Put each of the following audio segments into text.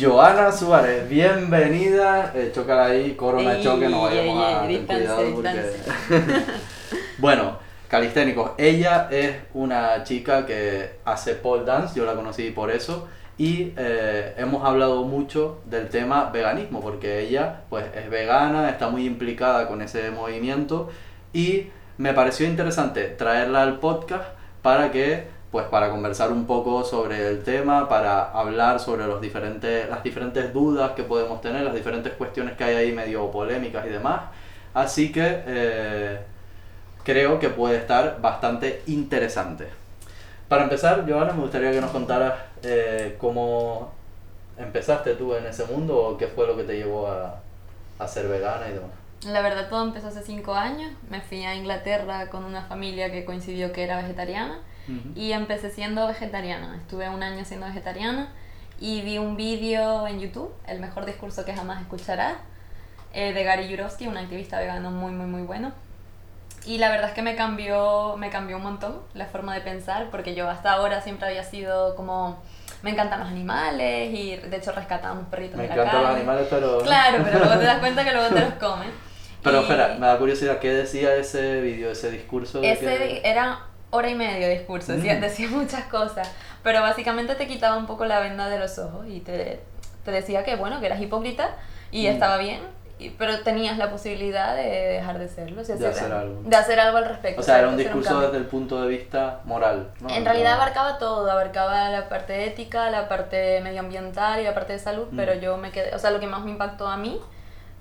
Joana Suárez, bienvenida. Eh, chócala ahí, corona choque, no ey, vayamos a ey, ten distancia, cuidado porque... bueno, calisténicos. Ella es una chica que hace pole dance, yo la conocí por eso. Y eh, hemos hablado mucho del tema veganismo, porque ella pues es vegana, está muy implicada con ese movimiento y me pareció interesante traerla al podcast para que pues para conversar un poco sobre el tema, para hablar sobre los diferentes, las diferentes dudas que podemos tener, las diferentes cuestiones que hay ahí medio polémicas y demás. Así que eh, creo que puede estar bastante interesante. Para empezar, Joana, me gustaría que nos contaras eh, cómo empezaste tú en ese mundo o qué fue lo que te llevó a, a ser vegana y demás. La verdad todo empezó hace cinco años. Me fui a Inglaterra con una familia que coincidió que era vegetariana Ujú. y empecé siendo vegetariana. Estuve un año siendo vegetariana y vi un vídeo en YouTube, el mejor discurso que jamás escucharás, eh, de Gary Yurovsky, un activista vegano muy muy muy bueno. Y la verdad es que me cambió, me cambió un montón la forma de pensar, porque yo hasta ahora siempre había sido como, me encantan los animales y de hecho rescatábamos perritos Me de la encantan los calle. animales, pero... Claro, pero luego te das cuenta que luego te los comen. Pero Y espera, me da curiosidad, ¿qué decía ese vídeo, ese discurso? de Ese que- era hora y media de discurso, decía, Mm. decía muchas cosas, pero básicamente te quitaba un poco la venda de los ojos y te, te decía que bueno, que eras hipócrita y Mm. estaba bien, y- pero tenías la posibilidad de dejar de serlo, o sea, De hacer algo. de hacer algo al respecto. O sea, era un discurso cambio. desde el punto de vista moral, ¿no? En realidad abarcaba todo, abarcaba la parte ética, la parte medioambiental y la parte de salud, Mm. pero yo me quedé, o sea, lo que más me impactó a mí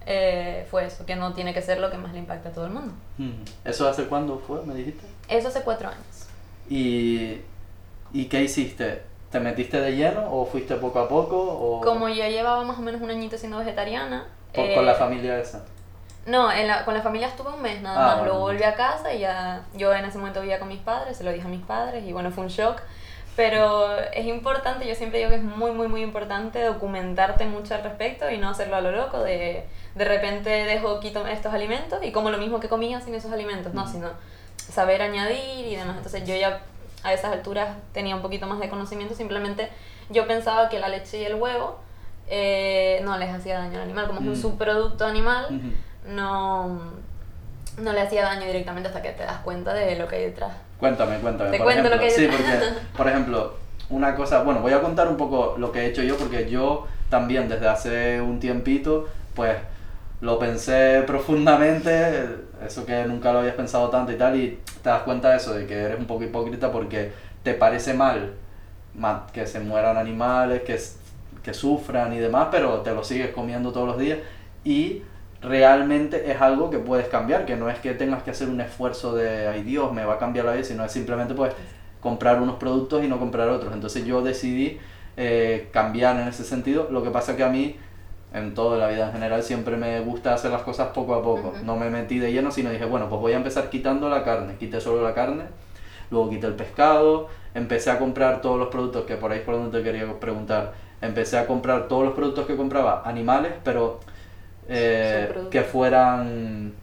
eh, fue eso, que no tiene que ser lo que más le impacta a todo el mundo. Mm. ¿Eso hace cuándo fue, me dijiste? Eso hace cuatro años. ¿Y, ¿Y qué hiciste? ¿Te metiste de lleno o fuiste poco a poco? O Como yo llevaba más o menos un añito siendo vegetariana. eh, con la familia esa? No, en la- con la familia estuve un mes nada Ah, más. bueno. Luego volví a casa y ya. Yo en ese momento vivía con mis padres, se lo dije a mis padres y bueno, fue un shock. Pero es importante, yo siempre digo que es muy, muy, muy importante documentarte mucho al respecto y no hacerlo a lo loco. De, de repente dejo, quito estos alimentos y como lo mismo que comía sin esos alimentos, no, Ujú. sino saber añadir y demás. Entonces yo ya a esas alturas tenía un poquito más de conocimiento, simplemente yo pensaba que la leche y el huevo eh, no les hacía daño al animal, como es Mm. un subproducto animal no, no le hacía daño directamente hasta que te das cuenta de lo que hay detrás. Cuéntame, cuéntame. Te por cuento lo ejemplo. que- Sí, porque, por ejemplo, una cosa, bueno, voy a contar un poco lo que he hecho yo, porque yo también desde hace un tiempito, pues lo pensé profundamente, eso que nunca lo habías pensado tanto y tal, y te das cuenta de eso, de que eres un poco hipócrita porque te parece mal ma- que se mueran animales, que, que sufran y demás, pero te lo sigues comiendo todos los días y realmente es algo que puedes cambiar, que no es que tengas que hacer un esfuerzo de, ay Dios, me va a cambiar la vida, sino es simplemente pues comprar unos productos y no comprar otros. Entonces yo decidí eh, cambiar en ese sentido, lo que pasa que a mí, en toda la vida en general, siempre me gusta hacer las cosas poco a poco. No me metí de lleno, sino dije, bueno, pues voy a empezar quitando la carne, quité solo la carne, luego quité el pescado, empecé a comprar todos los productos, que por ahí es por donde te quería preguntar, empecé a comprar todos los productos que compraba, animales, pero eh, que fueran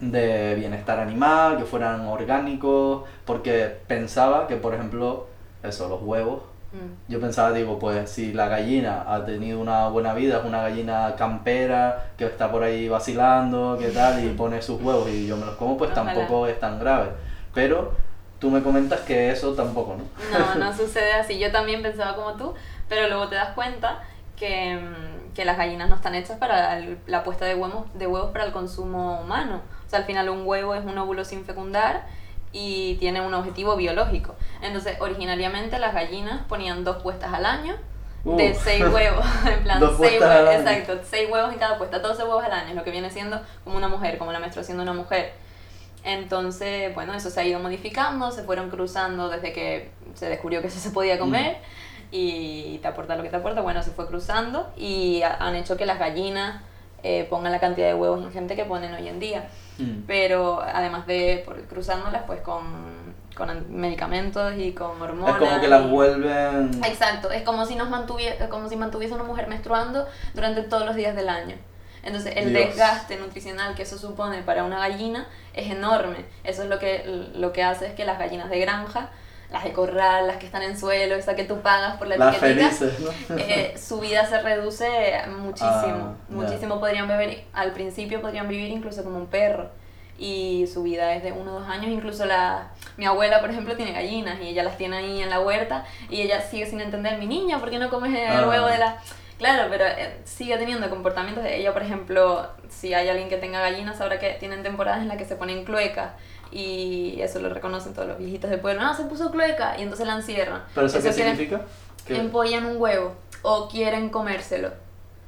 de bienestar animal, que fueran orgánicos, porque pensaba que, por ejemplo, eso, los huevos, Mm. yo pensaba, digo, pues si la gallina ha tenido una buena vida, es una gallina campera que está por ahí vacilando, qué tal, y pone sus huevos y yo me los como, pues Ojalá. tampoco es tan grave. Pero tú me comentas que eso tampoco, ¿no? No, no sucede así. Yo también pensaba como tú, pero luego te das cuenta que, mm, que las gallinas no están hechas para el- la puesta de huevos, de huevos para el consumo humano. O sea, al final un huevo es un óvulo sin fecundar y tiene un objetivo biológico. Entonces, originariamente las gallinas ponían dos puestas al año de Uh. seis huevos, en plan, seis huevos, exacto, seis huevos en cada puesta, 12 huevos al año, es lo que viene siendo como una mujer, como la menstruación de una mujer. Entonces, bueno, eso se ha ido modificando, se fueron cruzando desde que se descubrió que eso se podía comer y te aporta lo que te aporta, bueno, se fue cruzando y ha- han hecho que las gallinas eh, pongan la cantidad de huevos ingente que ponen hoy en día. Mm. Pero además de por, cruzándolas pues con, con medicamentos y con hormonas. Es como que las y- vuelven... Exacto, es como si nos mantuviese, como si mantuviese una mujer menstruando durante todos los días del año. Entonces el Dios. desgaste nutricional que eso supone para una gallina es enorme. Eso es lo que, lo que hace es que las gallinas de granja las de corral, las que están en suelo, esa que tú pagas por la Las etiquetita, felices, ¿no? eh, su vida se reduce muchísimo. Ah, muchísimo podrían vivir, al principio podrían vivir incluso como un perro. Y su vida es de uno o dos años. Incluso la, mi abuela, por ejemplo, tiene gallinas y ella las tiene ahí en la huerta. Y ella sigue sin entender, mi niña, ¿por qué no comes el Ah. huevo de la...? Claro, pero eh, sigue teniendo comportamientos de ella, por ejemplo, si hay alguien que tenga gallinas, sabrá que tienen temporadas en las que se ponen cluecas y eso lo reconocen todos los viejitos del pueblo. No, se puso clueca y entonces la encierran. ¿Pero eso, qué significa? Que, empollan un huevo o quieren comérselo.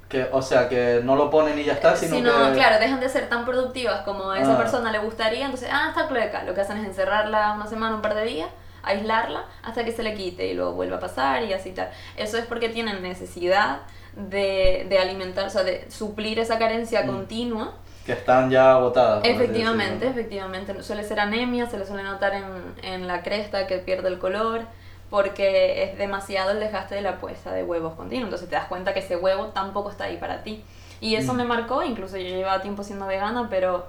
que, o sea, que no lo ponen y ya está, sino Si no, que... claro, dejan de ser tan productivas como a esa Ah. persona le gustaría, entonces, ah, está clueca. Lo que hacen es encerrarla una semana, un par de días, aislarla hasta que se le quite y luego vuelva a pasar y así tal. Eso es porque tienen necesidad de, de alimentar, o sea, de suplir esa carencia Mm. continua. Que están ya agotadas. Efectivamente, efectivamente. Suele ser anemia, se le suele notar en, en la cresta que pierde el color, porque es demasiado el desgaste de la puesta de huevos continuo. Entonces te das cuenta que ese huevo tampoco está ahí para ti. Y eso Mm. me marcó, incluso yo llevaba tiempo siendo vegana, pero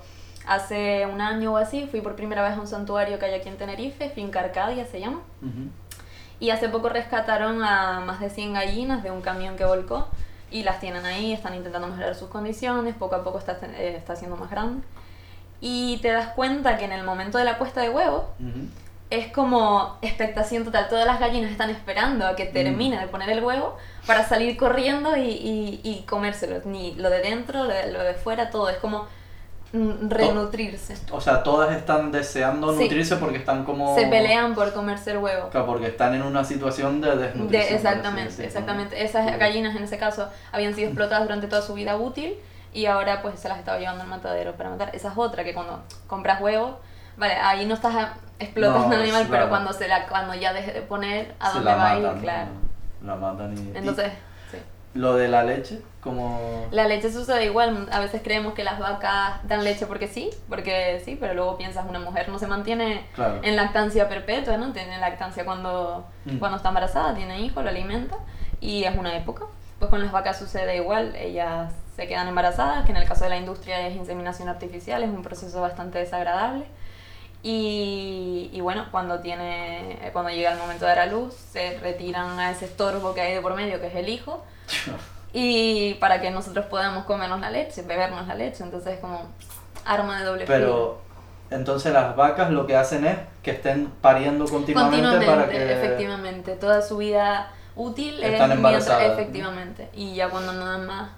hace un año o así fui por primera vez a un santuario que hay aquí en Tenerife, Finca Arcadia se llama. Y hace poco rescataron a más de 100 gallinas de un camión que volcó y las tienen ahí, están intentando mejorar sus condiciones, poco a poco está, eh, está siendo más grande. Y te das cuenta que en el momento de la puesta de huevos Ujú. es como expectación total. Todas las gallinas están esperando a que Mm. termine de poner el huevo para salir corriendo y, y, y comérselo. Ni lo de dentro, lo de, lo de fuera, todo. Es como renutrirse. O sea, todas están deseando Sí. nutrirse porque están como... Se pelean por comerse el huevo. Claro, porque están en una situación de desnutrición. De, exactamente, exactamente. Esas gallinas en ese caso habían sido explotadas durante toda su vida útil y ahora pues se las estaba llevando al matadero para matar. Esa es otra que cuando compras huevos, vale, ahí no estás explotando No, al animal, claro. pero cuando se la cuando ya deje de poner a dónde va a ir, claro. La matan y... Entonces, y Lo de la leche, como... La leche sucede igual, a veces creemos que las vacas dan leche porque sí, porque sí, pero luego piensas una mujer no se mantiene Claro. en lactancia perpetua, ¿no? Tiene lactancia cuando, Mm. cuando está embarazada, tiene hijo, lo alimenta y es una época. Pues con las vacas sucede igual, ellas se quedan embarazadas, que en el caso de la industria es inseminación artificial, es un proceso bastante desagradable. Y, y bueno, cuando, tiene, cuando llega el momento de dar a luz, se retiran a ese estorbo que hay de por medio, que es el hijo, y para que nosotros podamos comernos la leche, bebernos la leche. Entonces es como arma de doble filo. Pero entonces las vacas lo que hacen es que estén pariendo continuamente, Continuamente, para que... efectivamente. Toda su vida útil Están es mientras, embarazadas, ¿no? efectivamente. Y ya cuando no dan más,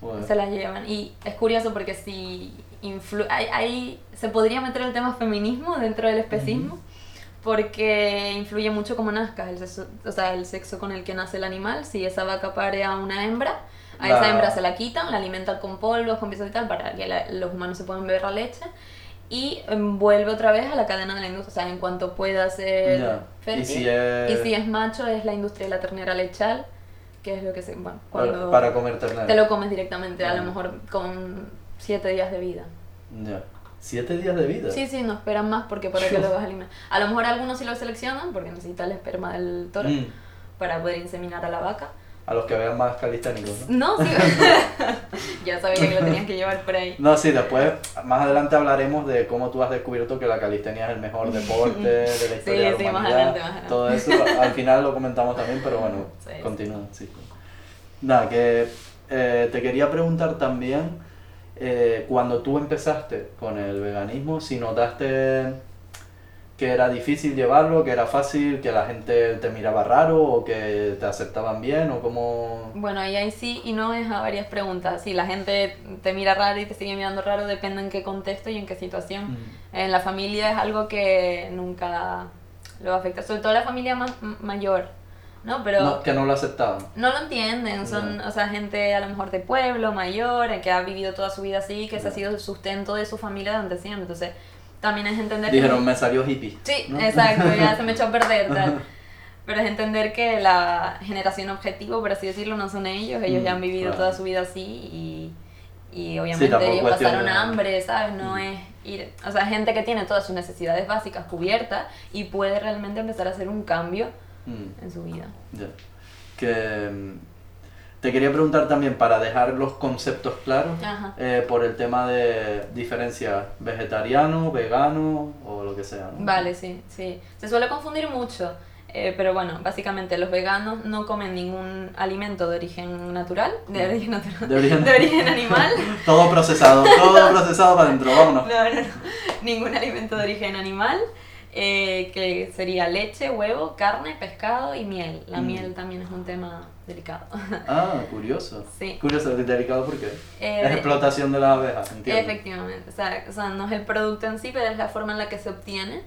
Joder. se las llevan. Y es curioso porque si influ hay, hay- se podría meter el tema feminismo dentro del especismo. Porque influye mucho cómo nazcas, el sexo, o sea, el sexo con el que nace el animal. Si esa vaca pare a una hembra, a La- esa hembra se la quitan, la alimentan con polvos, con piezas y tal, para que la- los humanos se puedan beber la leche. Y vuelve otra vez a la cadena de la industria, o sea, en cuanto pueda ser fértil. Y si es- y si es macho, es la industria de la ternera lechal, que es lo que se. Bueno, para, cuando para comer ternera. te lo comes directamente, a lo mejor con siete días de vida. Ya. Siete días de vida. Sí, sí, no esperan más porque para que lo vas a alimentar. A lo mejor algunos sí lo seleccionan porque necesita el esperma del toro Mm. para poder inseminar a la vaca. A los que vean más calisténicos, ¿no? No, sí. ya sabía que lo tenías que llevar por ahí. No, sí, después, más adelante hablaremos de cómo tú has descubierto que la calistenia es el mejor deporte de la historia de la sí, más adelante, más adelante. Todo eso, al final lo comentamos también, pero bueno, sí. continúa, sí. Nada, que eh, te quería preguntar también, eh, cuando tú empezaste con el veganismo, si notaste que era difícil llevarlo, que era fácil, que la gente te miraba raro o que te aceptaban bien o cómo... Bueno, y ahí sí y no es a varias preguntas. Si la gente te mira raro y te sigue mirando raro, depende en qué contexto y en qué situación. Mm. En la familia es algo que nunca lo afecta, sobre todo la familia ma- mayor, ¿no? Pero... No, que no lo aceptaban. No lo entienden, son, No. o sea, gente a lo mejor de pueblo, mayor, eh, que ha vivido toda su vida así, que ese ha sido el sustento de su familia durante siempre. Entonces, también es entender que- Dijeron, me salió hippie. Sí, ¿no? exacto, ya se me echó a perder, tal. Pero es entender que la generación objetivo, por así decirlo, no son ellos, ellos Mm, ya han vivido claro. toda su vida así y, y obviamente tampoco ellos pasaron de- hambre, ¿sabes? No Mm. es ir, o sea, gente que tiene todas sus necesidades básicas cubiertas y puede realmente empezar a hacer un cambio Mm, en su vida. ya. Que mm, Te quería preguntar también, para dejar los conceptos claros, eh, por el tema de diferencia vegetariano, vegano o lo que sea. ¿no? Vale, sí, sí. Se suele confundir mucho, eh, pero bueno, básicamente los veganos no comen ningún alimento de origen natural, de origen natural, De origen- de origen animal. Todo procesado, todo procesado para adentro, vámonos. No, no, no. Ningún alimento de origen animal, eh, que sería leche, huevo, carne, pescado y miel. La Mm. miel también es un tema delicado. Ah, curioso. Sí. Curioso, delicado porque Eh, es explotación de las abejas, entiendo. Efectivamente, o sea, o sea, no es el producto en sí, pero es la forma en la que se obtiene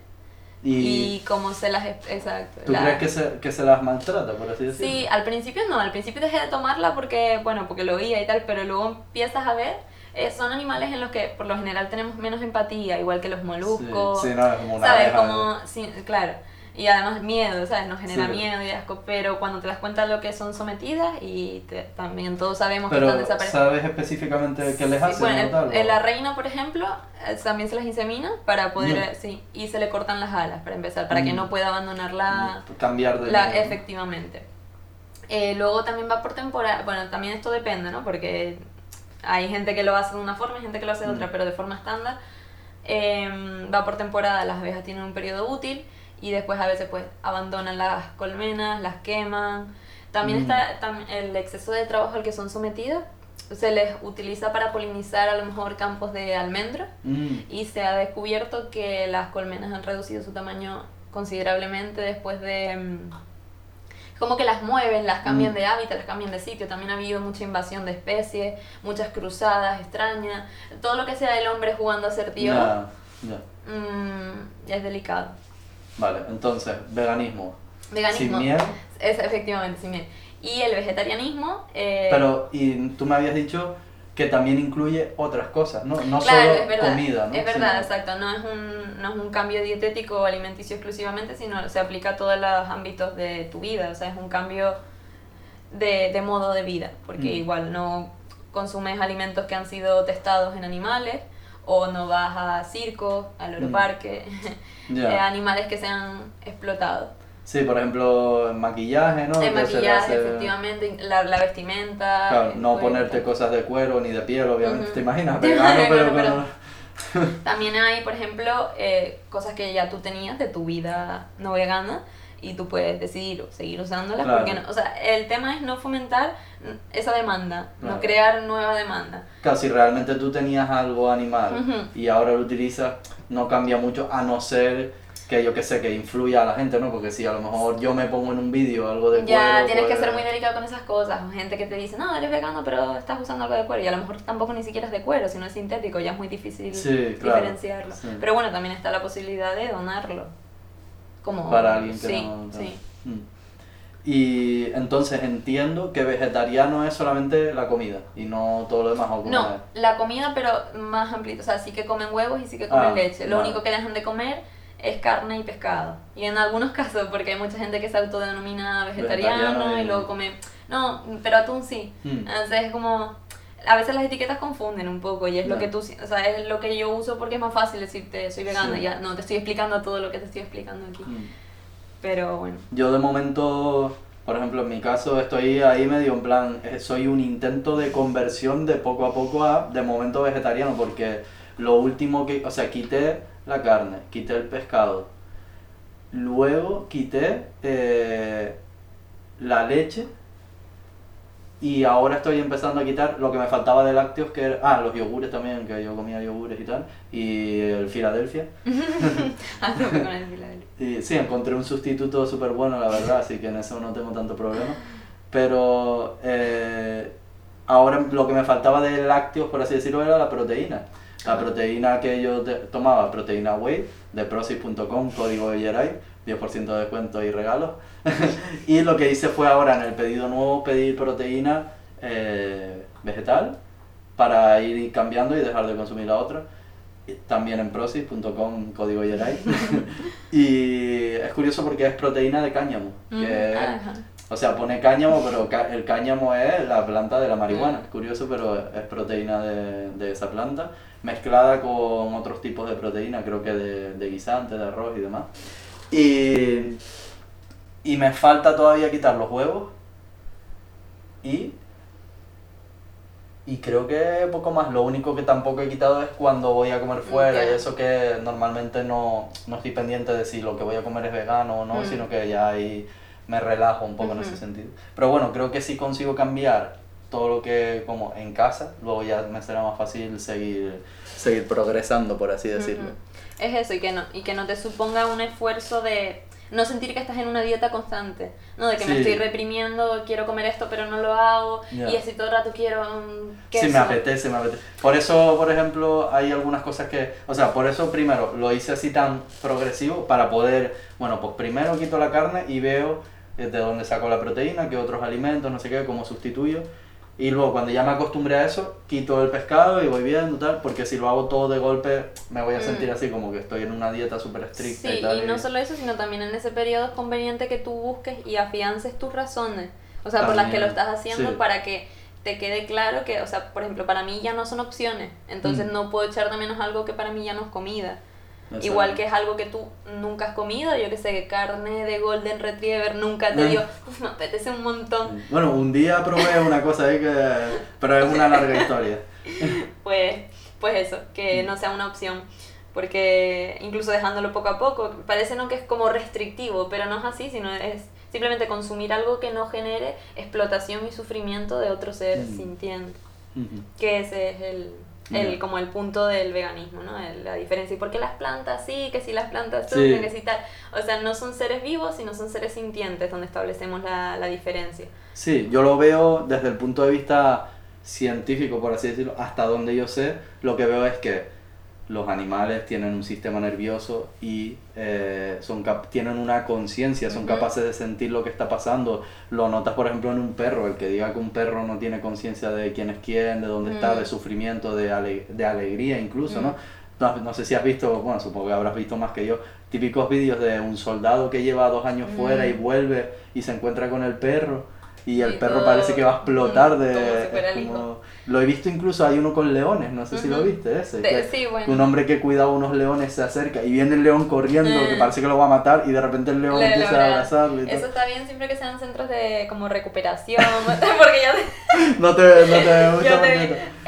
Y, y, cómo se las... Exacto. ¿tú crees que se, que se las maltrata, por así decirlo? Sí, al principio no, al principio dejé de tomarla porque, bueno, porque lo oía y tal, pero luego empiezas a ver, eh, son animales en los que por lo general tenemos menos empatía, igual que los moluscos, Sí, sí, no, es como una ¿sabes? Como, sí, claro, y además miedo, ¿sabes? Nos genera Sí. miedo y asco, pero cuando te das cuenta de lo que son sometidas y te- también todos sabemos que Pero, están desapareciendo. ¿sabes específicamente qué les hacen bueno, el- la reina, por ejemplo, eh, también se las insemina para poder, eh, sí, y se le cortan las alas para empezar, para que Mm. no pueda abandonar la, Cambiar de... la, efectivamente. Eh, luego también va por temporada, bueno, también esto depende, ¿no? Porque hay gente que lo hace de una forma, hay gente que lo hace de otra, Mm. pero de forma estándar. eh, va por temporada, las abejas tienen un periodo útil y después a veces pues abandonan las colmenas, las queman. También Mm. está tam- el exceso de trabajo al que son sometidos. Se les utiliza para polinizar a lo mejor campos de almendro Mm, y se ha descubierto que las colmenas han reducido su tamaño considerablemente después de... como que las mueven, las cambian Mm. de hábitat, las cambian de sitio. También ha habido mucha invasión de especies, muchas cruzadas extrañas. Todo lo que sea el hombre jugando a ser tío ya, ya. mm, es delicado. Vale, entonces, veganismo. Veganismo. Sin miel. Es efectivamente sin miel. Y el vegetarianismo... eh, Pero, y tú me habías dicho que también incluye otras cosas, ¿no? No Claro, solo verdad. comida, ¿no? Es verdad, exacto. No es, un, no es un cambio dietético o alimenticio exclusivamente, sino se aplica a todos los ámbitos de tu vida. O sea, es un cambio de, de modo de vida, porque Mm. igual no consumes alimentos que han sido testados en animales o no vas a circos, al oroparque, Ya. eh, animales que se han explotado. Sí, por ejemplo, en maquillaje, ¿no? le maquillaje, hace- efectivamente, la, la vestimenta. Claro, no cuero, ponerte tal. cosas de cuero ni de piel, obviamente. Ujú. ¿Te imaginas? Vegano, pero, Vegano, con- También hay, por ejemplo, eh, cosas que ya tú tenías de tu vida no vegana y tú puedes decidir seguir usándolas. Claro. Porque no, o sea, el tema es no fomentar esa demanda, Claro. no crear nueva demanda. Claro, si realmente tú tenías algo animal Ujú. y ahora lo utilizas, no cambia mucho, a no ser que yo que sé, que influya a la gente, ¿no? Porque si a lo mejor yo me pongo en un vídeo algo de Ya cuero, tienes que pues- ser muy delicado con esas cosas. Gente que te dice, no, eres vegano, pero estás usando algo de cuero. Y a lo mejor tampoco ni siquiera es de cuero, sino es sintético. Ya es muy difícil Sí, claro, diferenciarlo. sí. Pero bueno, también está la posibilidad de donarlo. Como, para alguien que sí, no. Sí. Mm. Y entonces entiendo que vegetariano es solamente la comida y no todo lo demás. ¿o No, es? la comida, pero más amplito. O sea, sí que comen huevos y sí que comen Ah, leche. Lo vale. único que dejan de comer es carne y pescado. Y en algunos casos, porque hay mucha gente que se autodenomina vegetariano, Vegetariano y- y luego come. No, pero atún sí. Mm. Entonces es como. A veces las etiquetas confunden un poco y es lo que tú. O sea, es lo que yo uso porque es más fácil decirte soy vegana. Sí. Ya, no, te estoy explicando todo lo que te estoy explicando aquí. Mm. Pero bueno. Yo de momento, por ejemplo, en mi caso estoy ahí medio en plan, eh, soy un intento de conversión de poco a poco a de momento vegetariano, porque lo último que, o sea, quité la carne, quité el pescado, luego quité eh, la leche y ahora estoy empezando a quitar lo que me faltaba de lácteos, que era, ah, los yogures también, que yo comía yogures y tal, y el Filadelfia. A tope con el Filadelfia. Y sí, encontré un sustituto súper bueno, la verdad, así que en eso no tengo tanto problema. Pero eh, ahora lo que me faltaba de lácteos, por así decirlo, era la proteína. La proteína que yo te- tomaba, proteína whey, de prosis.com, código Yeray, 10% de descuento y regalos. y lo que hice fue ahora en el pedido nuevo pedir proteína eh, vegetal para ir cambiando y dejar de consumir la otra. También en prosis.com, código Yeray. y es curioso porque es proteína de cáñamo. Que, Mm, ajá. o sea, pone cáñamo, pero el cáñamo es la planta de la marihuana. Mm. Es curioso, pero es proteína de, de esa planta, mezclada con otros tipos de proteína, creo que de, de guisante, de arroz y demás. Y, y me falta todavía quitar los huevos y Y creo que poco más. Lo único que tampoco he quitado es cuando voy a comer fuera y eso que normalmente no, no estoy pendiente de si lo que voy a comer es vegano o no, Mm. sino que ya ahí me relajo un poco en ese sentido. Pero bueno, creo que si consigo cambiar todo lo que como en casa, luego ya me será más fácil seguir, seguir progresando, por así decirlo. Es eso, y que, no, y que no te suponga un esfuerzo de no sentir que estás en una dieta constante, ¿no? De que me Sí. estoy reprimiendo, quiero comer esto, pero no lo hago, y así todo el rato quiero Sí, queso. me apetece, me apetece. Por eso, por ejemplo, hay algunas cosas que, o sea, por eso primero lo hice así tan progresivo para poder, bueno, pues primero quito la carne y veo eh, de dónde saco la proteína, qué otros alimentos, no sé qué, cómo sustituyo. Y luego cuando ya me acostumbré a eso, quito el pescado y voy viendo tal, porque si lo hago todo de golpe me voy a sentir Mm. así como que estoy en una dieta súper estricta Sí, y tal. y no solo eso, sino también en ese periodo es conveniente que tú busques y afiances tus razones, o sea, por las que lo estás haciendo sí. para que te quede claro que, o sea, por ejemplo, para mí ya no son opciones, entonces Mm. no puedo echar de menos algo que para mí ya no es comida. Exacto. Igual que es algo que tú nunca has comido, yo que sé, que carne de Golden Retriever nunca te Mm. dio, "Uf, me apetece un montón. Bueno, un día probé una cosa ahí que... Pero es una larga historia. Pues, pues eso, que no sea una opción. Porque incluso dejándolo poco a poco, parece no que es como restrictivo, pero no es así, sino es simplemente consumir algo que no genere explotación y sufrimiento de otro ser Mm. sintiente. Ujú. Que ese es el, el como el punto del veganismo, ¿no? El- la diferencia. ¿Y por qué las plantas sí? Que si las plantas Sí. sufren, que si tal. O sea, no son seres vivos, sino son seres sintientes donde establecemos la, la diferencia. Sí, yo lo veo desde el punto de vista científico, por así decirlo, hasta donde yo sé, lo que veo es que los animales tienen un sistema nervioso y eh, son cap- tienen una conciencia, son capaces de sentir lo que está pasando. Lo notas, por ejemplo, en un perro, el que diga que un perro no tiene conciencia de quién es quién, de dónde está, de sufrimiento, de, ale- de alegría incluso. ¿no? No, no sé si has visto, bueno, supongo que habrás visto más que yo, típicos vídeos de un soldado que lleva dos años fuera y Mm. vuelve y se encuentra con el perro y el Y perro todo- parece que va a explotar mm, de... como si fuera es el como- hijo. Lo he visto incluso, hay uno con leones, no sé si lo viste ese. De- que sí, bueno. Un hombre que cuidaba unos leones se acerca y viene el león corriendo que Mm. parece que lo va a matar y de repente el león Le empieza a logra- abrazarle y Eso todo. está bien siempre que sean centros de como recuperación, porque ya te, No te, no te gusta te-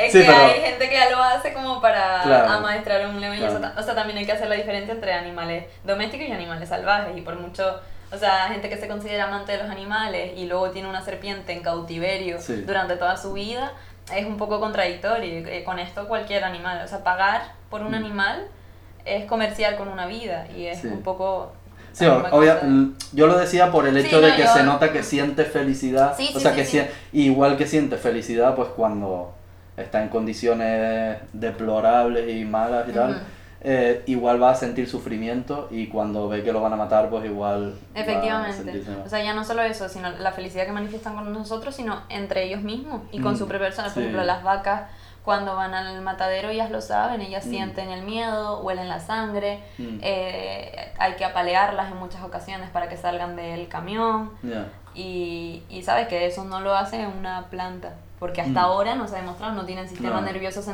es Sí, que pero- hay gente que ya lo hace como para Claro. amaestrar a un león y eso Claro. o sea, también hay que hacer la diferencia entre animales domésticos y animales salvajes y por mucho o sea, gente que se considera amante de los animales y luego tiene una serpiente en cautiverio Sí. durante toda su vida, es un poco contradictorio. Eh, Con esto cualquier animal, o sea, pagar por un Mm. animal es comerciar con una vida y es Sí. un poco... Sí, obvia- l- yo lo decía por el Sí, hecho no, de que yo- se nota que siente felicidad. Sí, o sea, que sie- igual que siente felicidad, pues cuando está en condiciones deplorables y malas y tal, Ujú. Eh, igual va a sentir sufrimiento y cuando ve que lo van a matar, pues igual. Efectivamente. O sea, ya no solo eso, sino la felicidad que manifiestan con nosotros, sino entre ellos mismos y con Mm, su propia persona. Por sí. ejemplo, las vacas cuando van al matadero ellas lo saben, ellas Mm. sienten el miedo, huelen la sangre, Mm. eh, hay que apalearlas en muchas ocasiones para que salgan del camión y, y sabes que eso no lo hace una planta, porque hasta Mm. ahora no se ha demostrado, no tienen sistema No, nervioso no.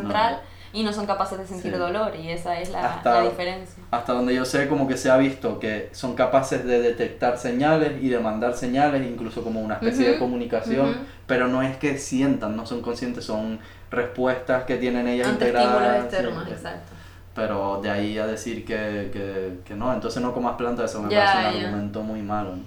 Y no son capaces de sentir Sí. dolor y esa es la, Hasta- la diferencia. Hasta donde yo sé, como que se ha visto que son capaces de detectar señales y de mandar señales, incluso como una especie de comunicación, ujú. pero no es que sientan, no son conscientes, son respuestas que tienen ellas Ante integradas. externos, sí. exacto. Pero de ahí a decir que, que, que no, entonces no comas plantas, eso me parece un argumento muy malo. ¿no?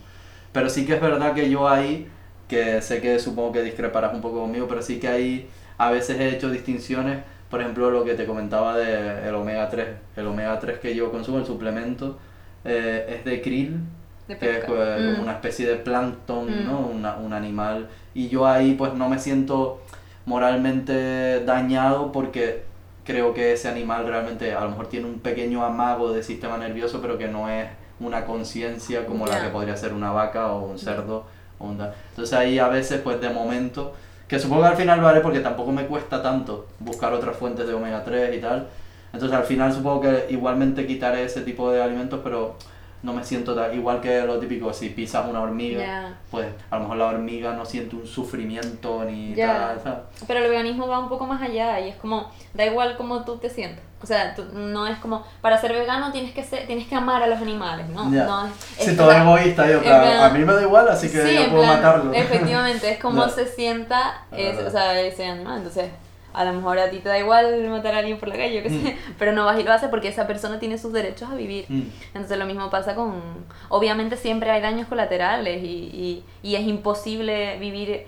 Pero sí que es verdad que yo ahí, que sé que supongo que discreparás un poco conmigo, pero sí que ahí a veces he hecho distinciones, por ejemplo lo que te comentaba de el omega 3, el omega 3 que yo consumo, el suplemento, eh, es de krill, De que es pues, Mm. como una especie de plancton, Mm. ¿no? Una- un animal. Y yo ahí pues no me siento moralmente dañado porque creo que ese animal realmente a lo mejor tiene un pequeño amago de sistema nervioso, pero que no es una conciencia como la que podría ser una vaca o un cerdo. O un Entonces ahí a veces pues de momento, que supongo que al final lo haré porque tampoco me cuesta tanto buscar otras fuentes de omega 3 y tal. Entonces al final supongo que igualmente quitaré ese tipo de alimentos, pero no me siento ta- igual que lo típico, si pisas una hormiga, pues a lo mejor la hormiga no siente un sufrimiento ni Ya. tal, ¿sabes? Pero el veganismo va un poco más allá y es como, da igual cómo tú te sientas. O sea, tú- no es como, para ser vegano tienes que ser, tienes que amar a los animales, ¿no? Ya. no es, es todo para- egoísta, yo, claro, plan- a mí me da igual, así que Sí, yo puedo plan, matarlo. Efectivamente, es como se sienta ese, o sea, ese animal. Entonces, A lo mejor a ti te da igual matar a alguien por la calle, yo qué sé, pero no vas y lo haces porque esa persona tiene sus derechos a vivir. Mm. Entonces lo mismo pasa con... Obviamente siempre hay daños colaterales y, y, y es imposible vivir,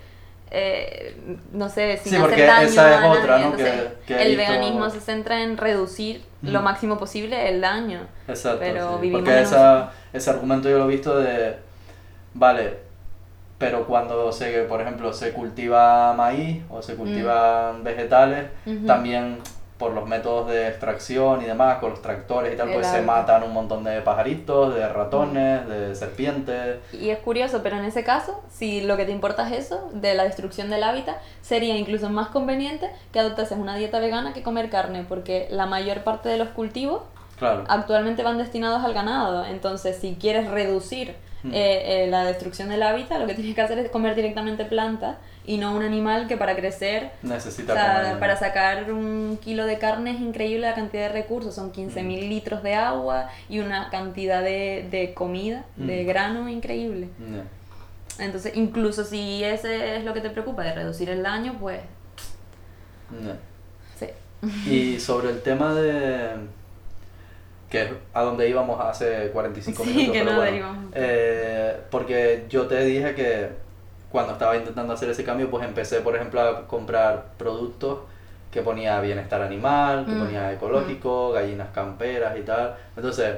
eh, no sé, sin Sí, hacer daño esa es otra. ¿no? Entonces, Que- que el veganismo se centra en reducir lo Ujú. máximo posible el daño. Exacto. Pero sí. vivimos Porque esa, ese argumento yo lo he visto de. Vale, pero cuando se, por ejemplo, se cultiva maíz o se cultivan vegetales, Mm. Ujú. también por los métodos de extracción y demás, con los tractores y tal, pues se matan un montón de pajaritos, de ratones, de serpientes. Y es curioso, pero en ese caso, si lo que te importa es eso, de la destrucción del hábitat, sería incluso más conveniente que adoptases una dieta vegana que comer carne, porque la mayor parte de los cultivos Claro. actualmente van destinados al ganado. Entonces, si quieres reducir Mm. eh, eh, la destrucción del hábitat, lo que tienes que hacer es comer directamente plantas y no un animal que para crecer, o Necesita sea, comer- para sacar un kilo de carne es increíble la cantidad de recursos, son 15.000 Mm. litros de agua y una cantidad de, de comida, de grano increíble. Entonces, incluso si ese es lo que te preocupa, de reducir el daño, pues ya. sí. Y sobre el tema de. Que es a donde íbamos hace 45 Sí, minutos. que pero no bueno, eh, porque yo te dije que cuando estaba intentando hacer ese cambio, pues empecé, por ejemplo, a comprar productos que ponía bienestar animal, que Mm, ponía ecológico, gallinas camperas y tal. Entonces,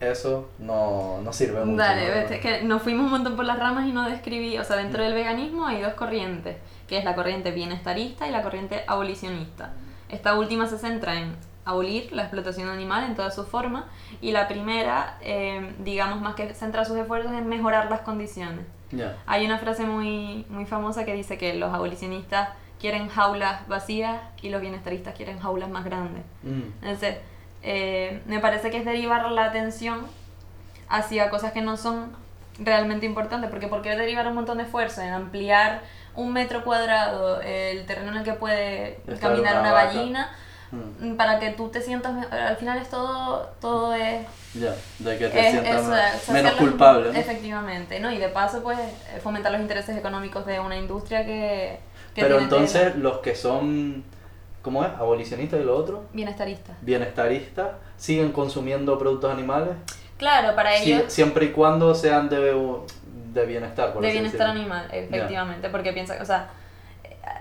eso no, no sirve mucho. Dale, ¿no? que nos fuimos un montón por las ramas y no describí, o sea, dentro Mm. del veganismo hay dos corrientes, que es la corriente bienestarista y la corriente abolicionista. Esta última se centra en abolir la explotación animal en toda su forma y la primera, eh, digamos más que centra sus esfuerzos en mejorar las condiciones. Hay una frase muy, muy famosa que dice que los abolicionistas quieren jaulas vacías y los bienestaristas quieren jaulas más grandes. Mm, Entonces, eh, me parece que es derivar la atención hacia cosas que no son realmente importantes, porque ¿por qué derivar un montón de esfuerzo en ampliar un metro cuadrado el terreno en el que puede Estar caminar una una, gallina? Mm, Para que tú te sientas mejor. Al final es todo, todo es Ya, de que te es- sientas es, menos culpable. ¿no? Efectivamente, ¿no? Y de paso, pues, eh, fomentar los intereses económicos de una industria que, que Pero entonces tela. los que son, ¿cómo es? Abolicionistas y lo otro, Bienestarista. bienestaristas, siguen consumiendo productos animales, Claro, para ellos... siempre y cuando sean de, de bienestar, por de bienestar decirlo. animal, efectivamente, porque piensa, o sea,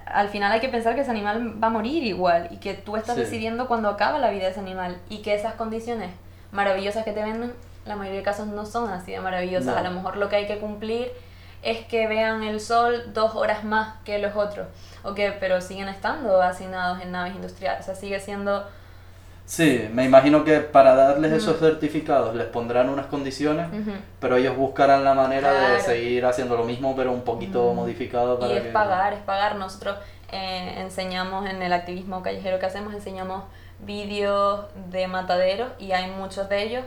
al final hay que pensar que ese animal va a morir igual y que tú estás Sí. decidiendo cuándo acaba la vida de ese animal y que esas condiciones maravillosas que te venden, la mayoría de casos no son así de maravillosas. No. A lo mejor lo que hay que cumplir es que vean el sol dos horas más que los otros, o que, pero siguen estando asignados en naves industriales, o sea, sigue siendo Sí, me imagino que para darles Mm. esos certificados les pondrán unas condiciones, pero ellos buscarán la manera de seguir haciendo lo mismo, pero un poquito Mm. modificado para Y es que... pagar, es pagar. Nosotros eh, enseñamos en el activismo callejero que hacemos, enseñamos vídeos de mataderos y hay muchos de ellos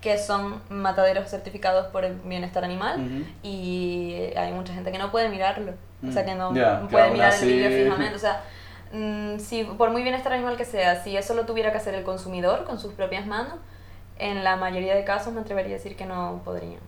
que son mataderos certificados por el bienestar animal y hay mucha gente que no puede mirarlo, o sea que no puede mirar así- el vídeo fijamente, o sea, mm, si por muy bienestar animal que sea, si eso lo tuviera que hacer el consumidor con sus propias manos, en la mayoría de casos me atrevería a decir que no podrían.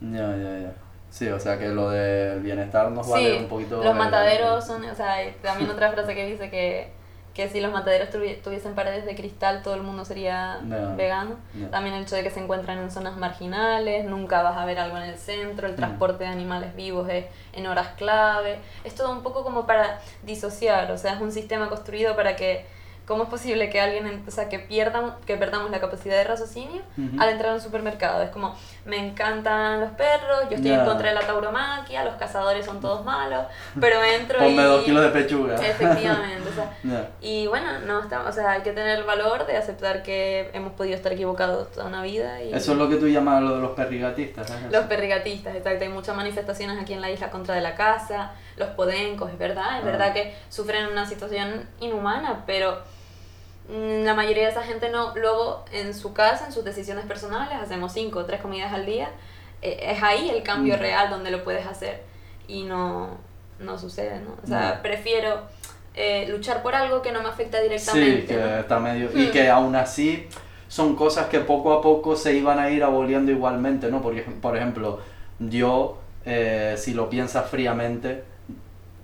Ya, ya, ya. Sí, o sea que lo del bienestar nos vale Sí, un poquito... los mataderos son, o sea, hay también otra frase que dice que, que si los mataderos tuvi- tuviesen paredes de cristal todo el mundo sería No. vegano. No. También el hecho de que se encuentran en zonas marginales, nunca vas a ver algo en el centro, el Mm. transporte de animales vivos es en horas clave. Es todo un poco como para disociar, o sea, es un sistema construido para que ¿Cómo es posible que alguien, en- o sea, que pierdan, que perdamos la capacidad de raciocinio Ujú. al entrar a un supermercado? Es como, me encantan los perros, yo estoy Ya. en contra de la tauromaquia, los cazadores son todos malos, pero entro Ponme y... dos kilos de pechuga. Efectivamente, o sea, Ya. y bueno, no estamos, o sea, hay que tener el valor de aceptar que hemos podido estar equivocados toda una vida y Eso es lo que tú llamas lo de los perrigatistas, ¿es los perrigatistas, exacto, hay muchas manifestaciones aquí en la isla contra de la caza, los podencos, es verdad, es Ah. verdad que sufren una situación inhumana, pero la mayoría de esa gente no, luego en su casa, en sus decisiones personales, hacemos cinco o tres comidas al día, eh, es ahí el cambio Mm. real donde lo puedes hacer y no, no sucede, ¿no? O sea, No. prefiero eh, luchar por algo que no me afecta directamente. Sí, que ¿no? está medio... Y Hmm. que aún así son cosas que poco a poco se iban a ir aboliendo igualmente, ¿no? Porque, por ejemplo, yo, eh, si lo piensas fríamente,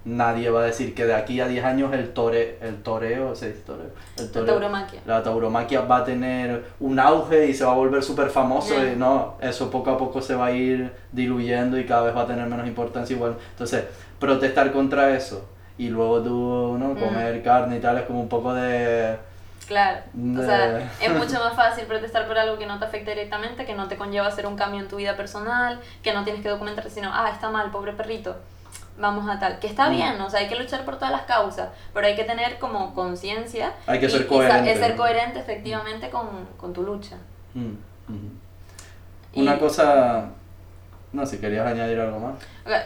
nadie va a decir que de aquí a 10 años el, tore, el toreo, ¿se dice toreo? El La toreo- tauromaquia. la tauromaquia va a tener un auge y se va a volver súper famoso y no, eso poco a poco se va a ir diluyendo y cada vez va a tener menos importancia igual. Entonces, protestar contra eso y luego tú, ¿no? Mm. Comer carne y tal es como un poco de... Claro, o sea, es mucho más fácil protestar por algo que no te afecta directamente, que no te conlleva hacer un cambio en tu vida personal, que no tienes que documentarte, sino, ah, está mal, pobre perrito, vamos a tal. Que está bien, o sea, hay que luchar por todas las causas, pero hay que tener como conciencia. Hay que y- ser coherente. es ser coherente efectivamente con, con tu lucha. Mm. Y- Una cosa... No, si querías añadir algo más.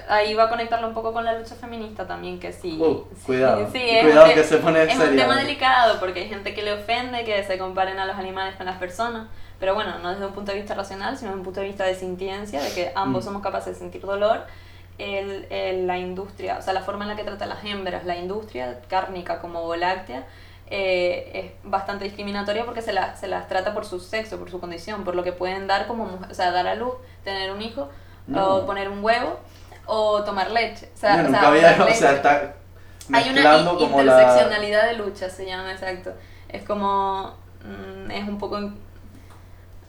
Ahí va a conectarlo un poco con la lucha feminista también, que sí. Uh, sí, cuidado. sí, es Cuidado un que se pone Es un tema delicado porque hay gente que le ofende que se comparen a los animales con las personas, pero bueno, no desde un punto de vista racional, sino desde un punto de vista de sintiencia, de que ambos Mm. somos capaces de sentir dolor. El, el- la industria, o sea, la forma en la que trata a las hembras, la industria cárnica como láctea, eh, es bastante discriminatoria porque se, la- se las trata por su sexo, por su condición, por lo que pueden dar como mujer, o sea, dar a luz, tener un hijo, No. o poner un huevo, o tomar leche. O sea, Yo o nunca sea, había... dar O sea, leche. está Hay una como la... interseccionalidad de lucha, se llama, exacto. Es como. mm, es un poco.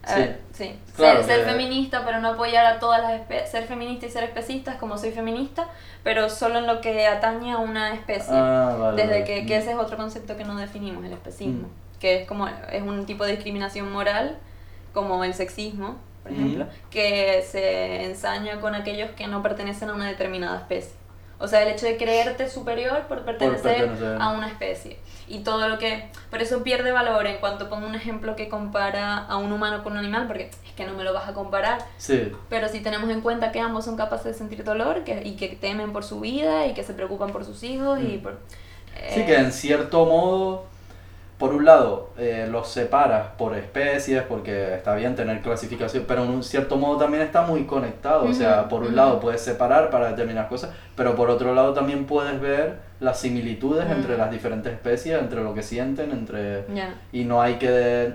A Sí. ver, sí. Claro ser, ser que- feminista, pero no apoyar a todas las especies. Ser feminista y ser especista es como soy feminista, pero solo en lo que atañe a una especie. Ah, vale, Desde vale. que, Mm. que ese es otro concepto que no definimos, el especismo. Mm. Que es como. Es un tipo de discriminación moral, como el sexismo, por Mm. ejemplo, que se ensaña con aquellos que no pertenecen a una determinada especie. O sea, el hecho de creerte superior por pertenecer, pertenecer. a una especie. Y todo lo que... Por eso pierde valor en cuanto pongo un ejemplo que compara a un humano con un animal, porque es que no me lo vas a comparar. Sí. Pero si tenemos en cuenta que ambos son capaces de sentir dolor que, y que temen por su vida y que se preocupan por sus hijos y Mm. por... Sí, eh, que en cierto modo, por un lado, eh, los separas por especies, porque está bien tener clasificación, pero en un cierto modo también está muy conectado. O sea, por un ujú. lado puedes separar para determinadas cosas, pero por otro lado también puedes ver las similitudes Mm. entre las diferentes especies, entre lo que sienten, entre... Y no hay que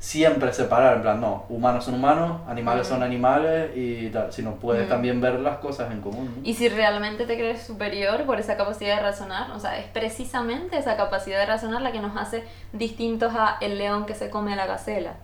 siempre separar, en plan, no, humanos son humanos, animales son animales y tal, sino puedes también ver las cosas en común. ¿no? Y si realmente te crees superior por esa capacidad de razonar, o sea, es precisamente esa capacidad de razonar la que nos hace distintos a el león que se come a la gacela.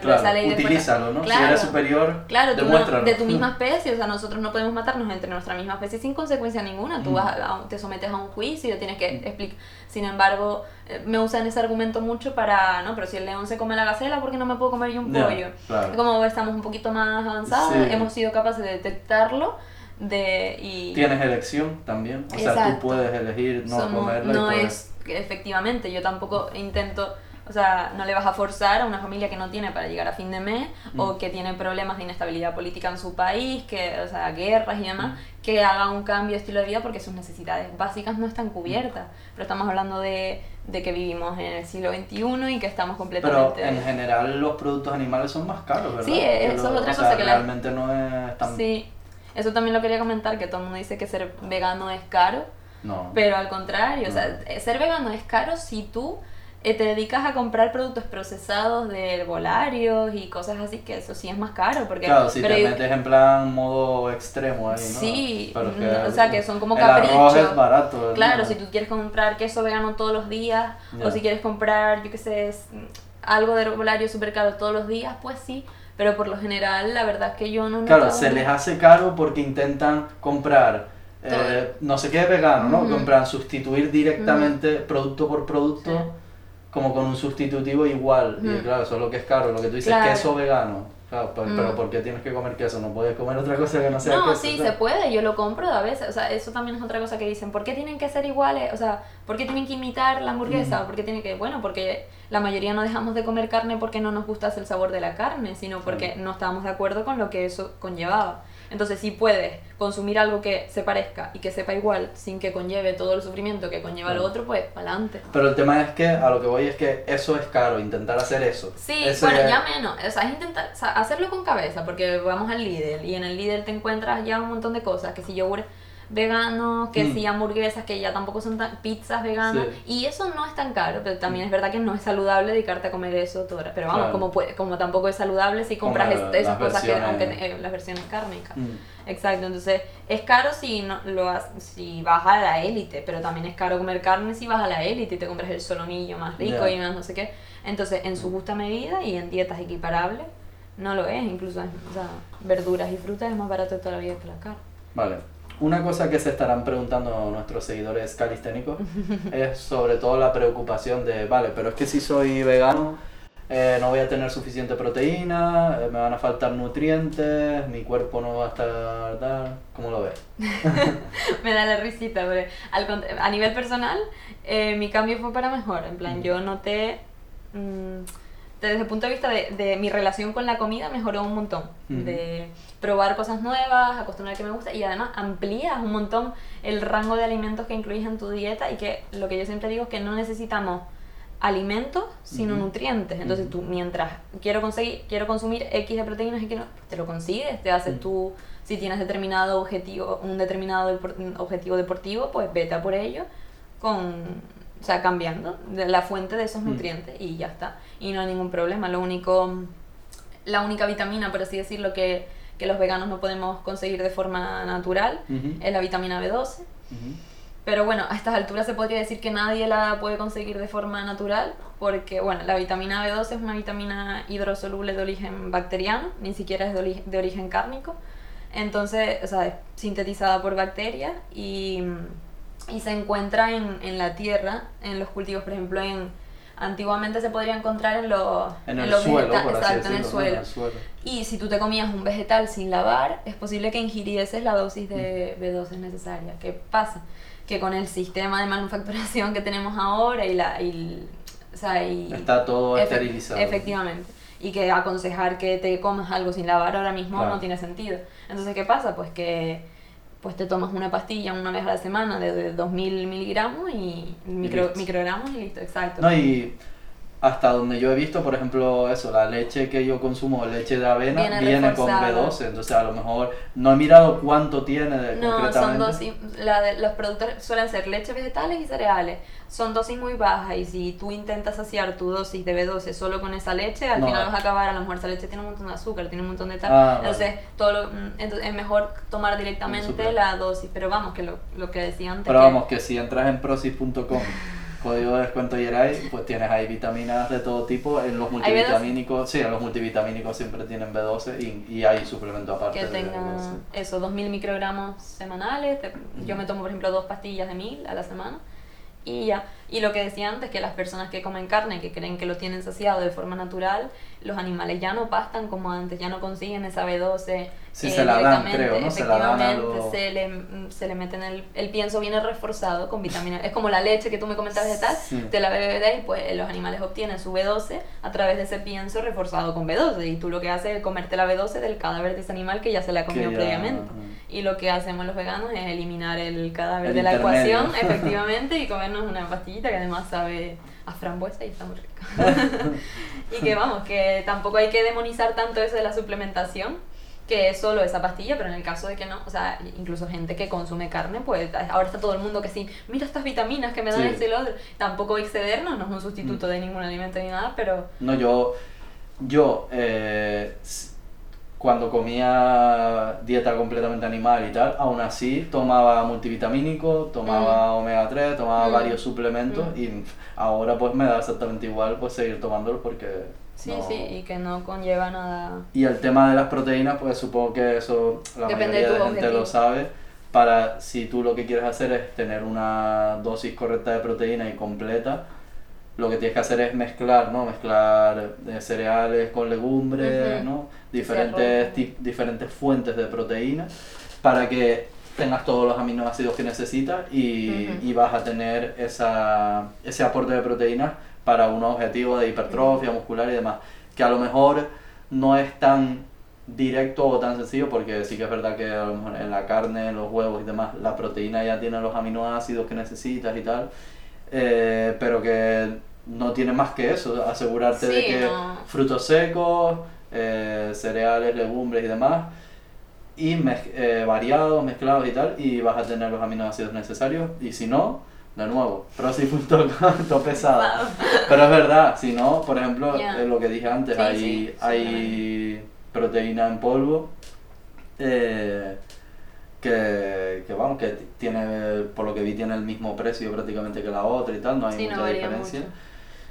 Claro, ley fuerza- utilízalo, ¿no? Claro. Si eres superior, Claro, tú no- de tu misma especie, o sea, nosotros no podemos matarnos entre nuestra misma especie sin consecuencia ninguna. Tú vas a- te sometes a un juicio, tienes que explicar. Sin embargo, eh, me usan ese argumento mucho para, no, pero si el león se come la gacela, ¿por qué no me puedo comer yo un pollo? claro. Como estamos un poquito más avanzados, Sí. hemos sido capaces de detectarlo de, y Tienes elección también, o sea, tú puedes elegir no somos- comerla y no puedes- es efectivamente yo tampoco intento o sea no le vas a forzar a una familia que no tiene para llegar a fin de mes Mm. o que tiene problemas de inestabilidad política en su país que o sea guerras y demás Mm. que haga un cambio de estilo de vida porque sus necesidades básicas no están cubiertas pero estamos hablando de, de que vivimos en el siglo XXI y que estamos Pero completamente en general los productos animales son más caros, ¿verdad? Sí, eso es otra o cosa sea, que la- realmente no es tan... sí eso también lo quería comentar que todo el mundo dice que ser vegano es caro No. Pero al contrario, o sea, No. ser vegano es caro si tú te dedicas a comprar productos procesados de herbolarios y cosas así, que eso sí es más caro. Porque, Claro, si pero te metes en plan modo extremo ahí, ¿no? Sí, Pero es mm, o sea, que son como caprichos. es barato. Claro, ¿no? si tú quieres comprar queso vegano todos los días, Ya. o si quieres comprar, yo qué sé, mm, algo de herbolario súper caro todos los días, pues sí. Pero por lo general, la verdad es que yo no Claro, se les hace caro porque intentan comprar eh, no sé qué vegano, ¿no? Ujú. Compran sustituir directamente producto por producto Sí. Como con un sustitutivo igual. Y claro, eso es lo que es caro. Lo que tú dices, Claro. queso vegano. Claro, pero, Mm. pero ¿por qué tienes que comer queso? No puedes comer otra cosa que no sea No, queso. sí, ¿sabes? se puede, yo lo compro a veces, o sea, eso también es otra cosa que dicen, ¿por qué tienen que ser iguales? O sea, ¿por qué tienen que imitar la hamburguesa? Ujú. ¿Por qué tienen que, bueno, porque la mayoría no dejamos de comer carne porque no nos gusta el sabor de la carne, sino porque no estábamos de acuerdo con lo que eso conllevaba. Entonces, si puedes consumir algo que se parezca y que sepa igual sin que conlleve todo el sufrimiento que conlleva lo Claro. otro, pues, para adelante. Pero el tema es que a lo que voy es que eso es caro, intentar hacer eso. Sí, Ese- bueno, ya menos. O sea, es intentar o sea, hacerlo con cabeza, porque vamos al líder y en el líder te encuentras ya un montón de cosas, que si yogur veganos, que Mm. sí hamburguesas, que ya tampoco son tan, pizzas veganas, Sí. y eso no es tan caro, pero también es verdad que no es saludable dedicarte a comer eso todo, pero vamos, Claro. como, puede, como tampoco es saludable si compras es- esas cosas que, aunque eh, las versiones cárnicas. Mm. Exacto, entonces es caro si no lo si vas a la élite, pero también es caro comer carne si vas a la élite y te compras el solomillo más rico y más no sé qué. Entonces, en su justa medida y en dietas equiparables, no lo es, incluso o sea, verduras y frutas es más barato toda la vida que la carne. Vale. Una cosa que se estarán preguntando nuestros seguidores calisténicos es sobre todo la preocupación de, vale, pero es que si soy vegano eh, no voy a tener suficiente proteína, eh, me van a faltar nutrientes, mi cuerpo no va a estar tal. ¿Cómo lo ves? Me da la risita, pero al a nivel personal, eh, mi cambio fue para mejor. En plan, yo noté, mm, desde el punto de vista de, de mi relación con la comida, mejoró un montón. De probar cosas nuevas, acostumbrar a que me gusta y además amplías un montón el rango de alimentos que incluyes en tu dieta y que lo que yo siempre digo es que no necesitamos alimentos sino nutrientes. Entonces tú mientras quiero conseguir quiero consumir x de proteínas y que no pues te lo consigues te haces tú si tienes determinado objetivo un determinado objetivo deportivo pues vete a por ello con o sea cambiando de la fuente de esos nutrientes y ya está. Y no hay ningún problema. Lo único la única vitamina por así decirlo que, que los veganos no podemos conseguir de forma natural es la vitamina B12 Ujú. pero bueno, a estas alturas se podría decir que nadie la puede conseguir de forma natural, porque bueno, la vitamina B12 es una vitamina hidrosoluble de origen bacteriano, ni siquiera es de, ori- de origen cárnico. Entonces, o sea, es sintetizada por bacterias y, y se encuentra en, en la tierra, en los cultivos, por ejemplo, en antiguamente se podría encontrar en los, En el los suelo, exacto, en el suelo. En el suelo. Y si tú te comías un vegetal sin lavar, es posible que ingirieses la dosis de B12 necesaria. ¿Qué pasa? Que con el sistema de manufacturación que tenemos ahora y la... Y, o sea, y Está todo efe- esterilizado. Efectivamente. Y que aconsejar que te comas algo sin lavar ahora mismo Claro. no tiene sentido. Entonces, ¿qué pasa? Pues que pues te tomas una pastilla una vez a la semana de, de 2000 miligramos y micro, microgramos y listo, exacto. No, y hasta donde yo he visto, por ejemplo, eso, la leche que yo consumo, leche de avena, Viene viene, con reforzada. B12, entonces a lo mejor no he mirado cuánto tiene de, No, son concretamente. dosis, la de, los productos suelen ser leche vegetales y cereales. Son dosis muy bajas y si tú intentas saciar tu dosis de B12 solo con esa leche, al No. final vas a acabar, a lo mejor esa leche tiene un montón de azúcar, tiene un montón de tal. Ah, vale. entonces, todo lo- mm, entonces es mejor tomar directamente la dosis. Pero vamos, que lo, lo que decía antes. Pero que- vamos, que si entras en prosis.com, código de descuento Yeray, pues tienes ahí vitaminas de todo tipo. En los ¿Hay B12? multivitamínicos, sí, en los multivitamínicos siempre tienen B12 y, y hay suplemento aparte que de tenga B12. eso, 2000 microgramos semanales. Yo me tomo, por ejemplo, dos pastillas de 1000 a la semana y ya. Y lo que decía antes, que las personas que comen carne, que creen que lo tienen saciado de forma natural, los animales ya no pastan como antes, ya no consiguen esa B12. Sí, eh, se la dan, creo, ¿no? Se la dan a Efectivamente, los- se le, mm, se le meten el, el pienso viene reforzado con vitamina Es como la leche que tú me comentabas de tal, Sí. te la bebes ahí, pues los animales obtienen su B12 a través de ese pienso reforzado con B12. Y tú lo que haces es comerte la B12 del cadáver de ese animal que ya se la ha comido ya, previamente. ujú. Y lo que hacemos los veganos es eliminar el cadáver El de la ecuación, efectivamente, y comernos una que además sabe a frambuesa y está muy rica. y que vamos, que tampoco hay que demonizar tanto eso de la suplementación, que es solo esa pastilla, pero en el caso de que no, o sea, incluso gente que consume carne, pues ahora está todo el mundo que sí, mira estas vitaminas que me dan Sí. esto y lo otro. Tampoco excedernos, no es un sustituto de ningún alimento ni nada, pero No, yo, yo eh, cuando comía dieta completamente animal y tal, aún así tomaba multivitamínico, tomaba omega 3, tomaba Mm. varios suplementos Mm. y ahora pues me da exactamente igual pues seguir tomándolos porque... sí, no- sí, y que no conlleva nada. Y el tema de las proteínas, pues supongo que eso la Depende mayoría de, tu gente objetivo. lo sabe. Para si tú lo que quieres hacer es tener una dosis correcta de proteína y completa, lo que tienes que hacer es mezclar, ¿no? Mezclar eh, cereales con legumbres. ¿no? Diferentes, diferentes fuentes de proteína para que tengas todos los aminoácidos que necesitas y, y vas a tener esa, ese aporte de proteínas para un objetivo de hipertrofia muscular y demás. Que a lo mejor no es tan directo o tan sencillo porque sí que es verdad que a lo mejor en la carne, en los huevos y demás, la proteína ya tiene los aminoácidos que necesitas y tal, eh, pero que no tiene más que eso, asegurarte de que no. frutos secos, eh, cereales, legumbres y demás, y mez- eh, variados, mezclados y tal, y vas a tener los aminoácidos necesarios, y si no, de nuevo, todo pesado. Wow. Pero es verdad, si no, por ejemplo, Ya. eh, lo que dije antes, Sí, hay, sí, hay proteína en polvo eh, que, que, vamos, que tiene, por lo que vi, tiene el mismo precio prácticamente que la otra y tal, no hay Sí, no mucha varía diferencia. mucho.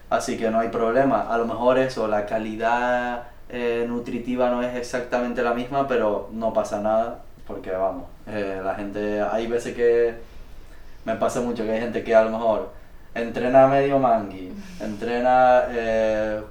Así que no hay problema. A lo mejor eso, la calidad eh, nutritiva no es exactamente la misma, pero no pasa nada, porque vamos, eh, la gente, hay veces que me pasa mucho que hay gente que a lo mejor entrena medio mangui, entrena eh,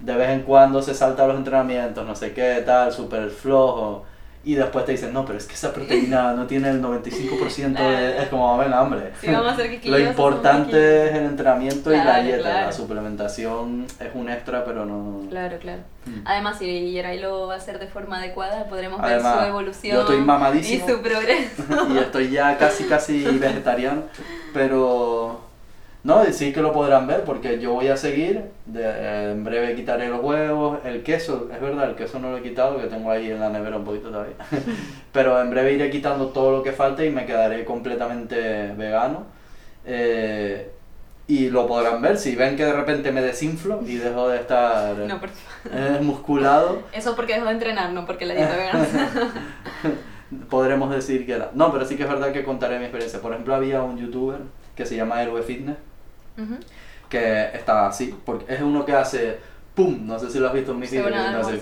de vez en cuando se salta los entrenamientos, no sé qué, tal, súper flojo. Y después te dicen, no, pero es que esa proteína no tiene el 95% de... Es como, ven, hambre. Si vamos a ser Lo importante es el entrenamiento y la dieta. claro. La suplementación es un extra, pero no... Claro, claro. Mm. Además, si Yeray lo va a hacer de forma adecuada, podremos Además, ver su evolución yo estoy mamadísimo. y su progreso. y estoy ya casi casi vegetariano, pero no, sí que lo podrán ver porque yo voy a seguir, de- eh, en breve quitaré los huevos, el queso, es verdad, el queso no lo he quitado, que tengo ahí en la nevera un poquito todavía, pero en breve iré quitando todo lo que falte y me quedaré completamente vegano. eh, y lo podrán ver, si ven que de repente me desinflo y dejo de estar No, por- eh, musculado, Eso porque dejo de entrenar, no porque la dieta vegana. podremos decir que no. No, pero sí que es verdad que contaré mi experiencia. Por ejemplo, había un youtuber que se llama Héroe Fitness, Que está así, porque es uno que hace ¡pum! No sé si lo has visto en mis que hace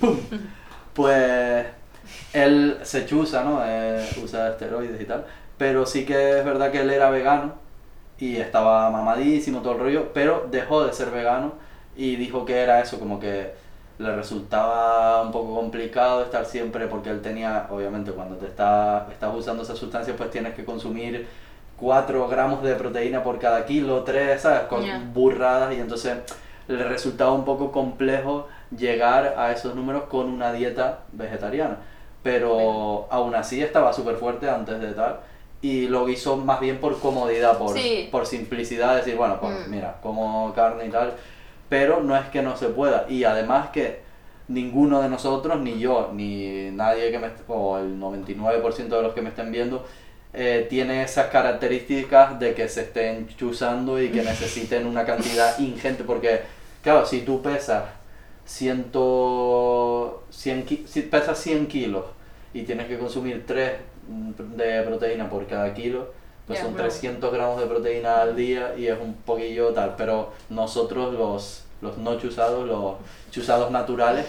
¡pum! Pues él se chusa, ¿no? Eh, usa esteroides y tal, pero sí que es verdad que él era vegano y estaba mamadísimo, todo el rollo, pero dejó de ser vegano y dijo que era eso, como que le resultaba un poco complicado estar siempre porque él tenía, obviamente cuando te está, estás usando esa sustancia pues tienes que consumir 4 gramos de proteína por cada kilo, 3, ¿sabes? Con burradas y entonces le resultaba un poco complejo llegar a esos números con una dieta vegetariana. Pero Bueno. aún así estaba súper fuerte antes de tal y lo hizo más bien por comodidad, por, Sí. por simplicidad, decir, bueno, pues Mm. mira, como carne y tal, pero no es que no se pueda. Y además que ninguno de nosotros, ni yo, ni nadie que me, o el 99% de los que me estén viendo, eh, tiene esas características de que se estén chuzando y que necesiten una cantidad ingente, porque, claro, si tú pesas 100, 100 ki- si pesas 100 kilos y tienes que consumir 3 de proteína por cada kilo, pues son claro. 300 gramos de proteína al día y es un poquillo tal, pero nosotros los, los no chuzados, los chuzados naturales,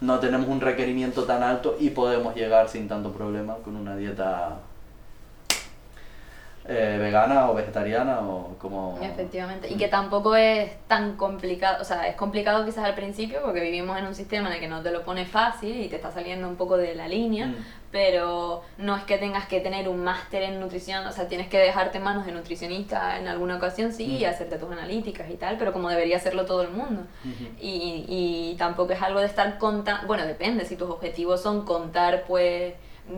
no tenemos un requerimiento tan alto y podemos llegar sin tanto problema con una dieta eh, vegana o vegetariana o como... Efectivamente. Y que tampoco es tan complicado, o sea, es complicado quizás al principio porque vivimos en un sistema en el que no te lo pone fácil y te está saliendo un poco de la línea, Mm. pero no es que tengas que tener un máster en nutrición, o sea, tienes que dejarte en manos de nutricionista en alguna ocasión, sí, y Mm. hacerte tus analíticas y tal, pero como debería hacerlo todo el mundo. Y, y tampoco es algo de estar contando, bueno, depende, si tus objetivos son contar pues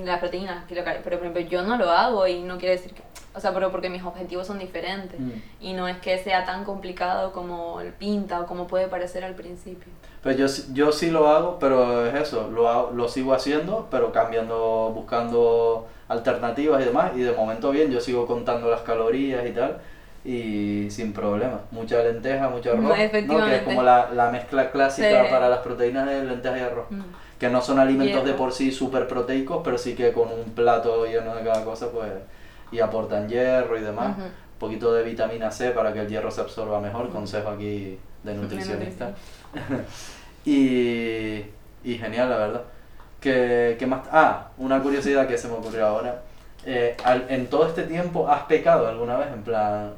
las proteínas, pero por ejemplo yo no lo hago y no quiere decir que, o sea, pero porque mis objetivos son diferentes Mm. y no es que sea tan complicado como el pinta o como puede parecer al principio. Pues yo, sí- yo sí lo hago, pero es eso, lo, hago- lo sigo haciendo, pero cambiando, buscando alternativas y demás, y de momento bien, yo sigo contando las calorías y tal, y sin problema. Mucha lenteja, mucho arroz, ¿no? que es como la, la mezcla clásica Sí. para las proteínas de lentejas y arroz. Mm. Que no son alimentos de Hierro. por sí súper proteicos, pero sí que con un plato lleno de cada cosa, pues, y aportan hierro y demás. Un poquito de vitamina C para que el hierro se absorba mejor, consejo aquí de nutricionista. y, y genial, la verdad. ¿Qué, qué más? Ah, una curiosidad que se me ocurrió ahora. Eh, al- ¿En todo este tiempo has pecado alguna vez? En plan,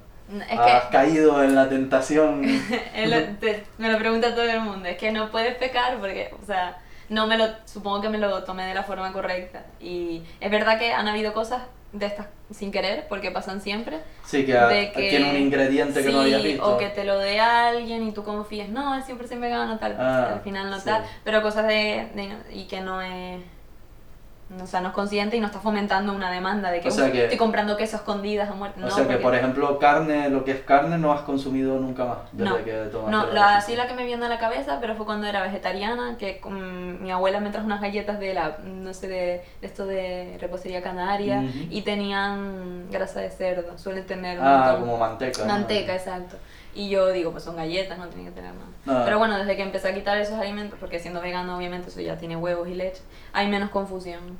Es ¿has que caído en la tentación? es lo- te- me lo pregunta todo el mundo, es que no puedes pecar porque, o sea, no me lo, supongo que me lo tomé de la forma correcta. Y es verdad que han habido cosas de estas sin querer, porque pasan siempre. Sí, que, de que tiene un ingrediente que no habías visto. o que te lo dé alguien y tú confíes, no, es siempre soy vegano, tal, Ah, al final no sí. tal, pero cosas de, de- y que no es O sea, no es consciente y no está fomentando una demanda de que, O sea "Uf, que- estoy comprando queso escondidas a muerte. O no, sea que, porque- por ejemplo, carne, lo que es carne, no has consumido nunca más desde No, que tomaste No, la sí la que me viene a la cabeza, pero fue cuando era vegetariana, que con, mi abuela me trajo unas galletas de la, no sé, de, de esto de repostería canaria y tenían grasa de cerdo, suelen tener Ah, como manteca. ¿no? manteca, exacto. Y yo digo, pues son galletas, no tienen que tener nada. Ah. Pero bueno, desde que empecé a quitar esos alimentos, porque siendo vegano obviamente eso ya tiene huevos y leche, hay menos confusión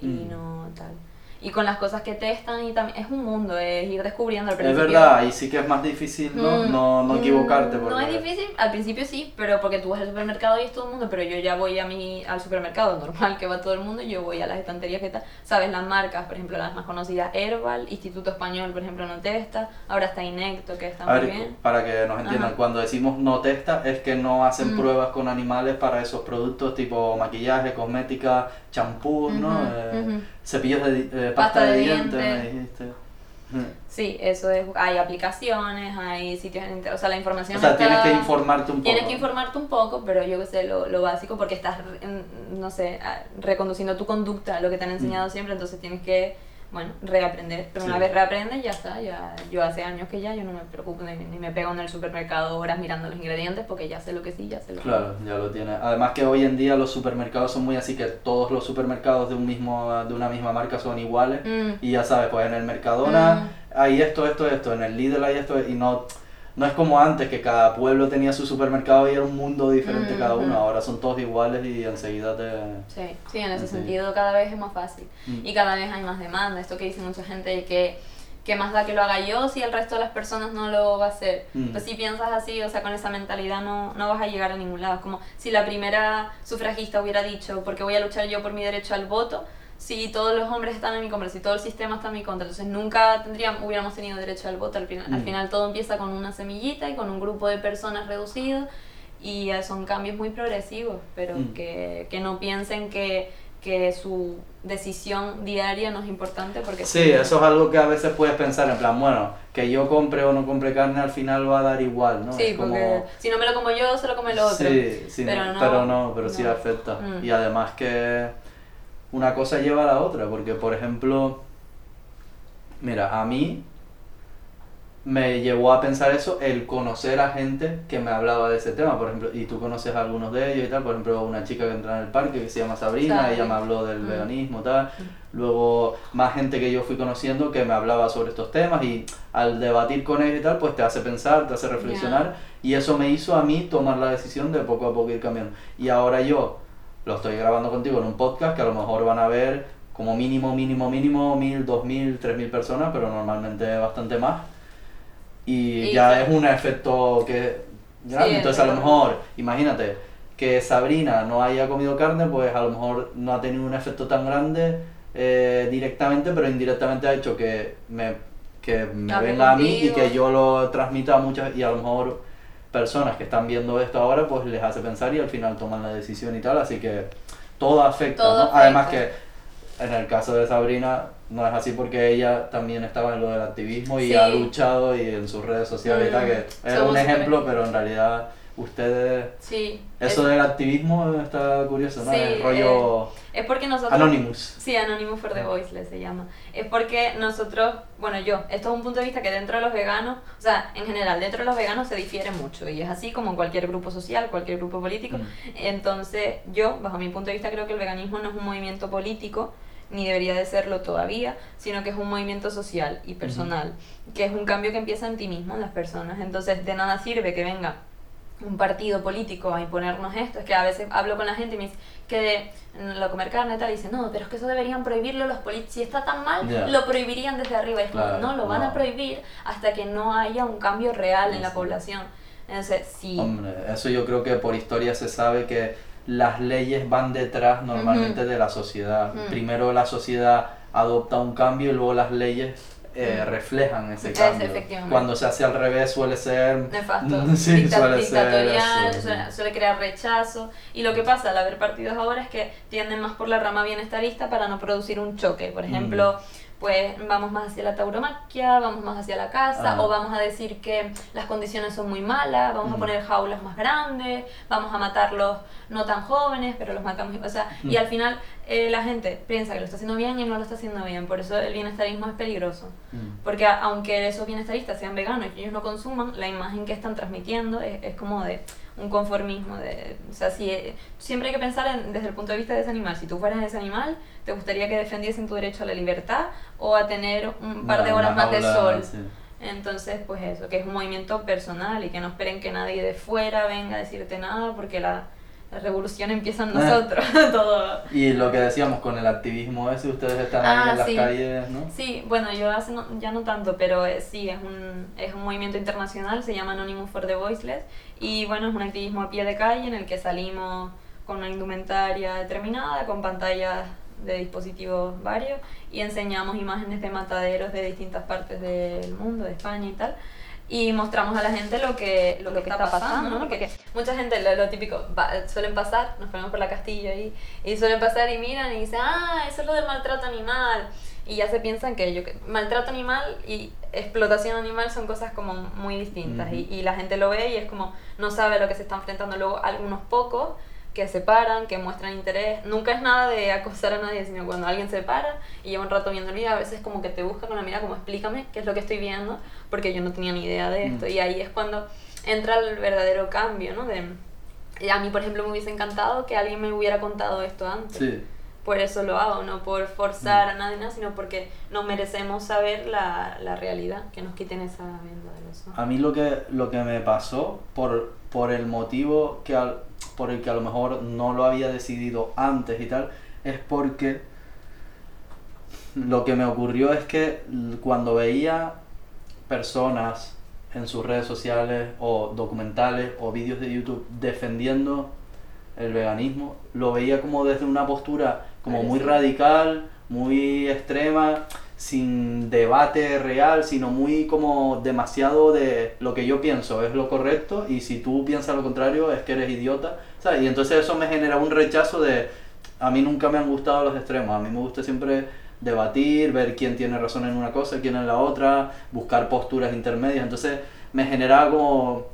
y Mm. no tal. Y con las cosas que testan y también es un mundo, es ir descubriendo al Es principio. verdad, y sí que es más difícil no, Mm, no, no equivocarte. mm, Porque... No es difícil, al principio sí, pero porque tú vas al supermercado y es todo el mundo, pero yo ya voy a mi, al supermercado normal que va todo el mundo y yo voy a las estanterías que tal. Sabes las marcas, por ejemplo, las más conocidas, Herbal, Instituto Español, por ejemplo, no testa, ahora está Inecto, que está A muy ver, bien. para que nos entiendan, Ajá. cuando decimos no testa es que no hacen Mm. pruebas con animales para esos productos tipo maquillaje, cosmética, champú, ¿no? Eh. Cepillos de, di- Pasta pasta de, de dientes, dientes. me dijiste. Sí, eso es, hay aplicaciones, hay sitios en o sea, la información O sea, está- tienes que informarte un poco. Tienes que informarte un poco, pero yo que sé, lo, lo básico, porque estás, mm, no sé, reconduciendo tu conducta, lo que te han enseñado Mm. siempre, entonces tienes que, bueno, reaprender. Pero una Sí. vez reaprendes, ya está, ya, yo hace años que ya, yo no me preocupo ni, ni me pego en el supermercado horas mirando los ingredientes, porque ya sé lo que sí, ya sé lo que no. Claro, ya lo tiene. Además que hoy en día los supermercados son muy así que todos los supermercados de un mismo de una misma marca son iguales Mm. y ya sabes, pues en el Mercadona Mm. hay esto, esto, esto, en el Lidl hay esto y no no es como antes que cada pueblo tenía su supermercado y era un mundo diferente Mm, cada uno, ahora son todos iguales y enseguida te Sí, sí, en ese Sí. sentido cada vez es más fácil Mm. y cada vez hay más demanda. Esto que dice mucha gente de que, que más da que lo haga yo si el resto de las personas no lo va a hacer. Mm. Pues si piensas así, o sea, con esa mentalidad no, no vas a llegar a ningún lado. Es como si la primera sufragista hubiera dicho, porque voy a luchar yo por mi derecho al voto, si todos los hombres están en mi contra, si todo el sistema está en mi contra, entonces nunca tendríamos, hubiéramos tenido derecho al voto. Al, final al Mm. final todo empieza con una semillita y con un grupo de personas reducido y eh, son cambios muy progresivos, pero Mm. que, que no piensen que, que su decisión diaria no es importante porque Sí, eso es algo que a veces puedes pensar en plan, bueno, que yo compre o no compre carne al final va a dar igual, ¿no? Sí, Es como- porque si no me lo como yo, se lo come el otro. Sí, sí, Pero no, no, pero no, pero sí no. afecta. Mm. Y además que una cosa lleva a la otra, porque por ejemplo, mira, a mí me llevó a pensar eso el conocer a gente que me hablaba de ese tema, por ejemplo, y tú conoces a algunos de ellos y tal, por ejemplo, una chica que entra en el parque que se llama Sabrina, Sabe. ella me habló del Mm. veganismo, tal, luego más gente que yo fui conociendo que me hablaba sobre estos temas y al debatir con ellos y tal, pues te hace pensar, te hace reflexionar y eso me hizo a mí tomar la decisión de poco a poco ir cambiando. Y ahora yo lo estoy grabando contigo en un podcast que a lo mejor van a ver como mínimo, mínimo, mínimo, mil, dos mil, tres mil personas, pero normalmente bastante más. Y, Y ya sí. es un efecto que grande. Sí, Entonces a lo mejor, imagínate, que Sabrina no haya comido carne, pues a lo mejor no ha tenido un efecto tan grande eh, directamente, pero indirectamente ha hecho que me, que me venga a mí y que yo lo transmita a muchas, y a lo mejor personas que están viendo esto ahora, pues les hace pensar y al final toman la decisión y tal, así que todo afecta, Todo ¿no? afecta. Además que en el caso de Sabrina no es así porque ella también estaba en lo del activismo y Sí. ha luchado y en sus redes sociales y tal, que era somos un ejemplo, pero en realidad ustedes... Sí. Eso es, del activismo está curioso, ¿no? Sí, el rollo es porque nosotros... Anonymous. Sí, Anonymous for the Voiceless se llama. Es porque nosotros, bueno, yo, esto es un punto de vista que dentro de los veganos, o sea, en general, dentro de los veganos se difiere mucho y es así como en cualquier grupo social, cualquier grupo político. Mm. Entonces, yo, bajo mi punto de vista, creo que el veganismo no es un movimiento político, ni debería de serlo todavía, sino que es un movimiento social y personal, que es un cambio que empieza en ti mismo, en las personas. Entonces, de nada sirve que venga un partido político a imponernos esto. Es que a veces hablo con la gente y me dice que de lo comer carne y tal, y dice, no, pero es que eso deberían prohibirlo los políticos. Si está tan mal, lo prohibirían desde arriba. Y es como, Claro, no, lo van no. a prohibir hasta que no haya un cambio real en la Sí. población. Entonces, sí. Hombre, eso yo creo que por historia se sabe que las leyes van detrás normalmente de la sociedad. Primero la sociedad adopta un cambio y luego las leyes eh, reflejan ese Es, cambio. Cuando se hace al revés suele ser... nefasto, Sí, dicta- suele dictatorial, suele, suele crear rechazo. Y lo que pasa al haber partidos ahora es que tienden más por la rama bienestarista para no producir un choque. Por ejemplo, pues vamos más hacia la tauromaquia, vamos más hacia la casa, Ah. o vamos a decir que las condiciones son muy malas, vamos a poner jaulas más grandes, vamos a matarlos no tan jóvenes, pero los matamos, o sea, y al final eh, la gente piensa que lo está haciendo bien y no lo está haciendo bien, por eso el bienestarismo es peligroso. Mm. Porque a- aunque esos bienestaristas sean veganos y ellos no consuman, la imagen que están transmitiendo es, es como de un conformismo. De, o sea, si, eh, siempre hay que pensar en- desde el punto de vista de ese animal. Si tú fueras ese animal, ¿te gustaría que defendiesen tu derecho a la libertad o a tener un par de Una- horas más de sol? sí. Entonces, pues eso, que es un movimiento personal y que no esperen que nadie de fuera venga a decirte nada porque la, la revolución empieza en Ah. nosotros. Todo. Y lo que decíamos con el activismo ese, ustedes están ahí Ah, en las sí. calles, ¿no? Sí, bueno, yo hace no- ya no tanto, pero eh, sí, es un, es un movimiento internacional, se llama Anonymous for the Voiceless, y bueno, es un activismo a pie de calle en el que salimos con una indumentaria determinada, con pantallas de dispositivos varios, y enseñamos imágenes de mataderos de distintas partes del mundo, de España y tal, y mostramos a la gente lo que, lo, que está pasando, ¿no? Porque mucha gente, lo, lo típico, va- suelen pasar, nos ponemos por la Castilla ahí, y suelen pasar y miran y dicen, ah, eso es lo del maltrato animal. Y ya se piensan que yo que maltrato animal y explotación animal son cosas como muy distintas. Y, y la gente lo ve y es como, no sabe a lo que se está enfrentando. Luego algunos pocos que se paran, que muestran interés. Nunca es nada de acosar a nadie, sino cuando alguien se para y lleva un rato viendo el video, a veces como que te busca con la mirada como explícame qué es lo que estoy viendo, porque yo no tenía ni idea de esto. Mm. Y ahí es cuando entra el verdadero cambio, ¿no? De, a mí, por ejemplo, me hubiese encantado que alguien me hubiera contado esto antes. Sí. Por eso lo hago, no por forzar a nadie, nada, sino porque nos merecemos saber la, la realidad, que nos quiten esa venda de los ojos. A mí lo que, lo que me pasó, por, por el motivo que al- por el que a lo mejor no lo había decidido antes y tal, es porque lo que me ocurrió es que cuando veía personas en sus redes sociales o documentales o vídeos de YouTube defendiendo el veganismo, lo veía como desde una postura como muy radical, muy extrema, sin debate real, sino muy como demasiado de lo que yo pienso es lo correcto y si tú piensas lo contrario es que eres idiota, ¿sabes? Y entonces eso me genera un rechazo de a mí nunca me han gustado los extremos, a mí me gusta siempre debatir, ver quién tiene razón en una cosa, quién en la otra, buscar posturas intermedias, entonces me generaba como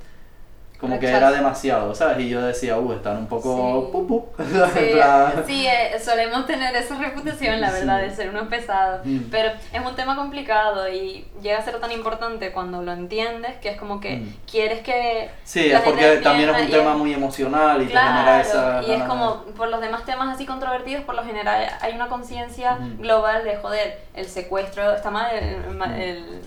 como que era Rechazo. demasiado, ¿sabes? Y yo decía, uh, están un poco... Sí. pu, pu". Sí, plan- sí, eh, solemos tener esa reputación, la verdad, Sí. de ser unos pesados. Mm. Pero es un tema complicado y llega a ser tan importante cuando lo entiendes que es como que Mm. quieres que. Sí, es porque también es un tema muy emocional y te Claro, genera esa... y es como por los demás temas así controvertidos, por lo general hay una conciencia Ujú. global de joder, el secuestro está mal, el, el-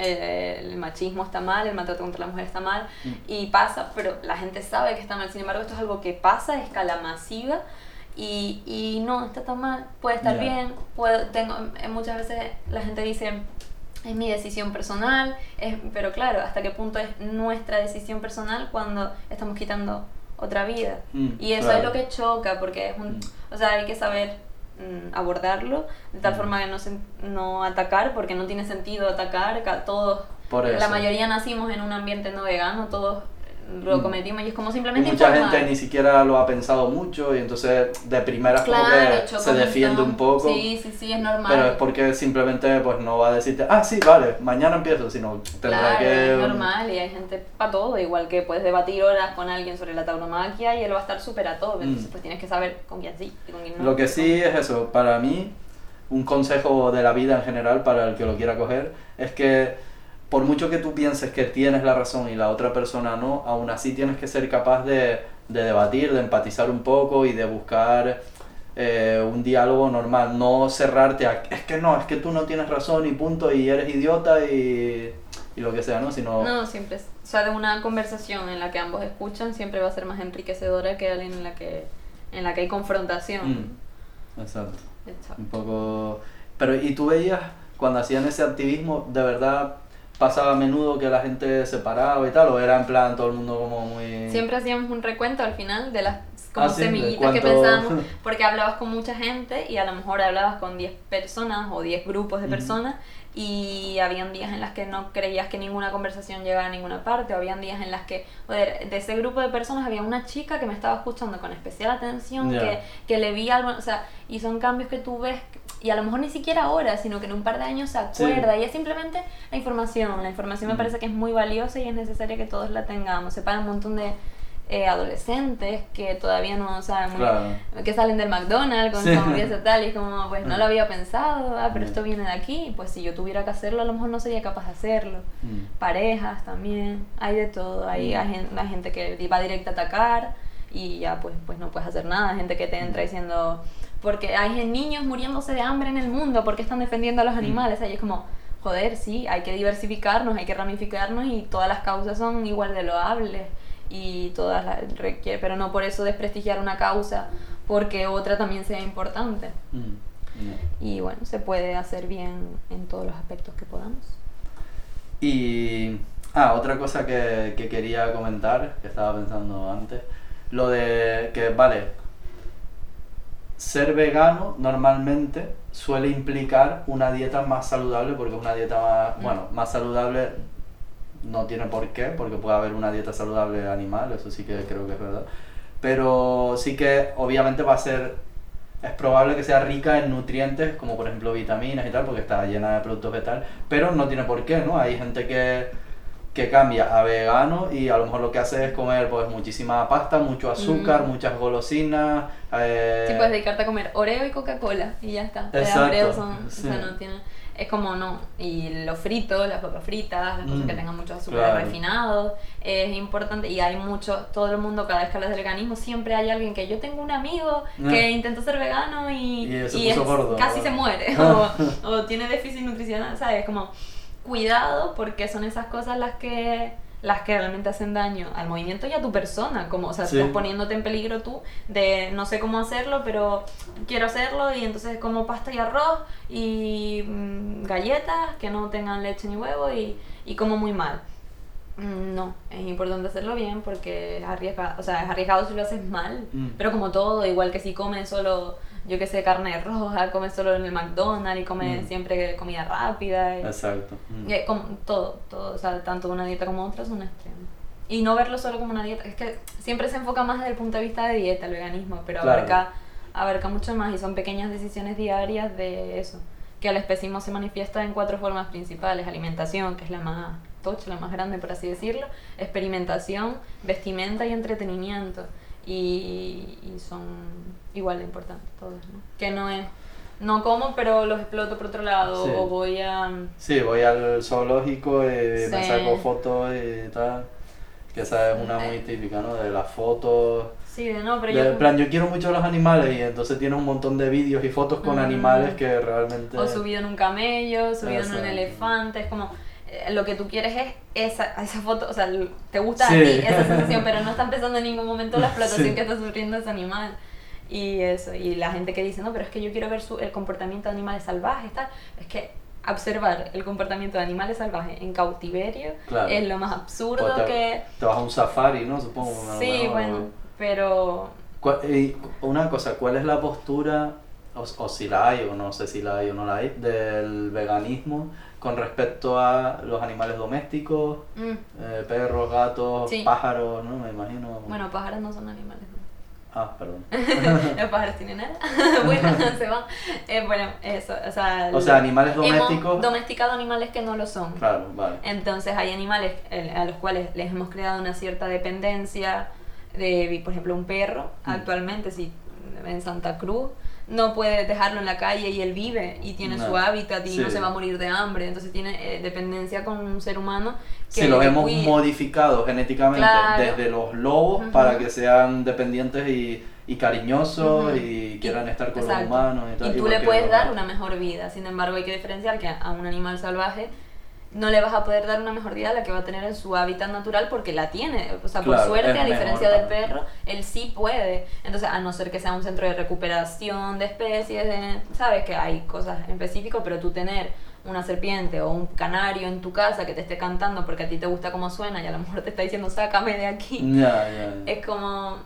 el- el machismo está mal, el maltrato contra la mujer está mal, Mm. y pasa, pero la gente sabe que está mal, sin embargo esto es algo que pasa a escala masiva. Y, y no, está tan mal, puede estar bien, puedo, tengo, eh, muchas veces la gente dice, es mi decisión personal, es, pero claro, ¿hasta qué punto es nuestra decisión personal cuando estamos quitando otra vida? Mm, y eso claro. es lo que choca, porque es un, Mm. o sea, hay que saber abordarlo de tal Mm. forma que no, se- no atacar, porque no tiene sentido atacar, ca- todos, Por la mayoría nacimos en un ambiente no vegano, todos lo Mm. cometimos y es como Y simplemente mucha informar. gente ni siquiera lo ha pensado mucho y entonces de primeras como Claro, que choca se defiende un poco. Sí, sí, sí, es normal. Pero es porque simplemente pues no va a decirte, ah, sí, vale, mañana empiezo, sino tendrá Claro, que... es normal y hay gente para todo, igual que puedes debatir horas con alguien sobre la tauromaquia y él va a estar súper a todo, entonces Mm. pues tienes que saber con quién sí y con quién no. Lo que sí es eso, para mí, un consejo de la vida en general para el que lo quiera coger, es que por mucho que tú pienses que tienes la razón y la otra persona no, aún así tienes que ser capaz de, de debatir, de empatizar un poco y de buscar eh, un diálogo normal, no cerrarte a, es que no, es que tú no tienes razón y punto, y eres idiota y, y lo que sea, ¿no? Sino, No, siempre o sea, de una conversación en la que ambos escuchan siempre va a ser más enriquecedora que alguien en la que en la que hay confrontación. Mm, exacto. Exacto. Un poco... Pero, ¿y tú veías cuando hacían ese activismo, de verdad pasaba a menudo que la gente se paraba y tal? ¿O era en plan todo el mundo como muy...? Siempre hacíamos un recuento al final de las como Ah, sí, semillitas que cuánto- pensábamos, porque hablabas con mucha gente y a lo mejor hablabas con 10 personas o 10 grupos de personas y habían días en las que no creías que ninguna conversación llegaba a ninguna parte o habían días en las que, joder, de ese grupo de personas había una chica que me estaba escuchando con especial atención, Ya. que, que le vi algo, o sea, y son cambios que tú ves y a lo mejor ni siquiera ahora, sino que en un par de años se acuerda. Y es simplemente la información. La información me parece que es muy valiosa y es necesaria que todos la tengamos. Se pagan un montón de eh, adolescentes que todavía no saben muy Claro. que salen del McDonald's con Sí. su hamburguesa tal y es como pues no lo había pensado ah pero Mm. esto viene de aquí pues si yo tuviera que hacerlo a lo mejor no sería capaz de hacerlo Mm. parejas también hay de todo hay, hay la gente que va directa a atacar y ya pues pues no puedes hacer nada gente que te entra diciendo porque hay niños muriéndose de hambre en el mundo porque están defendiendo a Mm. los animales ahí es como joder sí hay que diversificarnos hay que ramificarnos y todas las causas son igual de loables y todas las requiere pero no por eso desprestigiar una causa porque otra también sea importante Mm. Mm. y bueno se puede hacer bien en todos los aspectos que podamos Y. Ah, otra cosa que, que quería comentar, que estaba pensando antes. Lo de que, vale. Ser vegano normalmente suele implicar una dieta más saludable porque es una dieta más. Mm. Bueno, más saludable no tiene por qué, porque puede haber una dieta saludable animal, eso sí que creo que es verdad. Pero sí que obviamente va a ser es probable que sea rica en nutrientes, como por ejemplo vitaminas y tal, porque está llena de productos vegetales, pero no tiene por qué, ¿no? Hay gente que, que cambia a vegano y a lo mejor lo que hace es comer pues muchísima pasta, mucho azúcar, Mm. muchas golosinas. eh, Sí, puedes dedicarte a comer Oreo y Coca-Cola y ya está. Las Exacto, Oreo son, sí. o sea, no tiene, es como no. Y los fritos, las papas fritas, las cosas Mm, que tengan muchos azúcares claro. refinados, es importante. Y hay mucho, todo el mundo, cada vez que hablas de veganismo, siempre hay alguien que yo tengo un amigo que Ah. intentó ser vegano y, Y se y puso es- gordo, casi se muere o, o tiene déficit nutricional, ¿sabes? Como cuidado porque son esas cosas las que las que realmente hacen daño al movimiento y a tu persona, como, o sea, Sí. estás poniéndote en peligro tú de no sé cómo hacerlo, pero quiero hacerlo y entonces como pasta y arroz y mm, galletas que no tengan leche ni huevo y, y como muy mal. Mm, No, es importante hacerlo bien porque es arriesgado, o sea, es arriesgado si lo haces mal, Mm. pero como todo, igual que si comes solo, yo que sé, carne roja, comes solo en el McDonald's y comes Mm. siempre comida rápida. y- Exacto. mm. y como todo, todo, o sea, tanto una dieta como otra es un extremo. Y no verlo solo como una dieta, es que siempre se enfoca más desde el punto de vista de dieta, el veganismo, pero Claro. abarca, abarca mucho más y son pequeñas decisiones diarias de eso. Que el especismo se manifiesta en cuatro formas principales, alimentación, que es la más tocha, la más grande por así decirlo, experimentación, vestimenta y entretenimiento. Y, y son igual de importantes todos, ¿no? Que no es, no como, pero los exploto por otro lado, Sí. o voy a... Sí, voy al zoológico me Sí. saco fotos y tal. Que esa es una muy típica, ¿no? De las fotos. Sí, de no, pero De- yo... en plan, yo quiero mucho a los animales y entonces tienes un montón de vídeos y fotos con Mm. animales que realmente... O subido en un camello, subido en un elefante, es como eh, lo que tú quieres es esa, esa foto, o sea, te gusta Sí. a ti esa sensación, pero no están pensando en ningún momento la explotación Sí. que está sufriendo ese animal. Y eso, y la gente que dice, no, pero es que yo quiero ver su, el comportamiento de animales salvajes, tal, es que observar el comportamiento de animales salvajes en cautiverio Claro. es lo más absurdo Pues te, que... te vas a un safari, ¿no? Supongo. Sí, mejor. bueno, pero... Y una cosa, ¿cuál es la postura, o, o si la hay, o no sé si la hay o no la hay, del veganismo con respecto a los animales domésticos, mm, eh, perros, gatos, Sí. pájaros, ¿no? Me imagino. bueno, pájaros no son animales, ¿no? Ah, perdón. Los pájaros tienen alas. bueno, se van. Eh, bueno, eso, o sea... O sea, animales hemos domésticos. domesticado animales que no lo son. Claro, vale. Entonces hay animales eh, a los cuales les hemos creado una cierta dependencia de, por ejemplo, un perro. Mm. Actualmente, si en Santa Cruz no puedes dejarlo en la calle y él vive y tiene No. su hábitat y no se va a morir de hambre. Entonces tiene eh, dependencia con un ser humano que Si los hemos cuide. modificado genéticamente Claro. desde los lobos para que sean dependientes y, y cariñosos y quieran estar con Exacto. los humanos y tal. Y tú le puedes dar una mejor vida. Sin embargo, hay que diferenciar que a un animal salvaje no le vas a poder dar una mejor vida a la que va a tener en su hábitat natural porque la tiene. O sea, por suerte, a diferencia mejor del perro, él sí puede. Entonces, a no ser que sea un centro de recuperación de especies, de- sabes que hay cosas en específico, pero tú tener una serpiente o un canario en tu casa que te esté cantando porque a ti te gusta cómo suena y a lo mejor te está diciendo sácame de aquí es como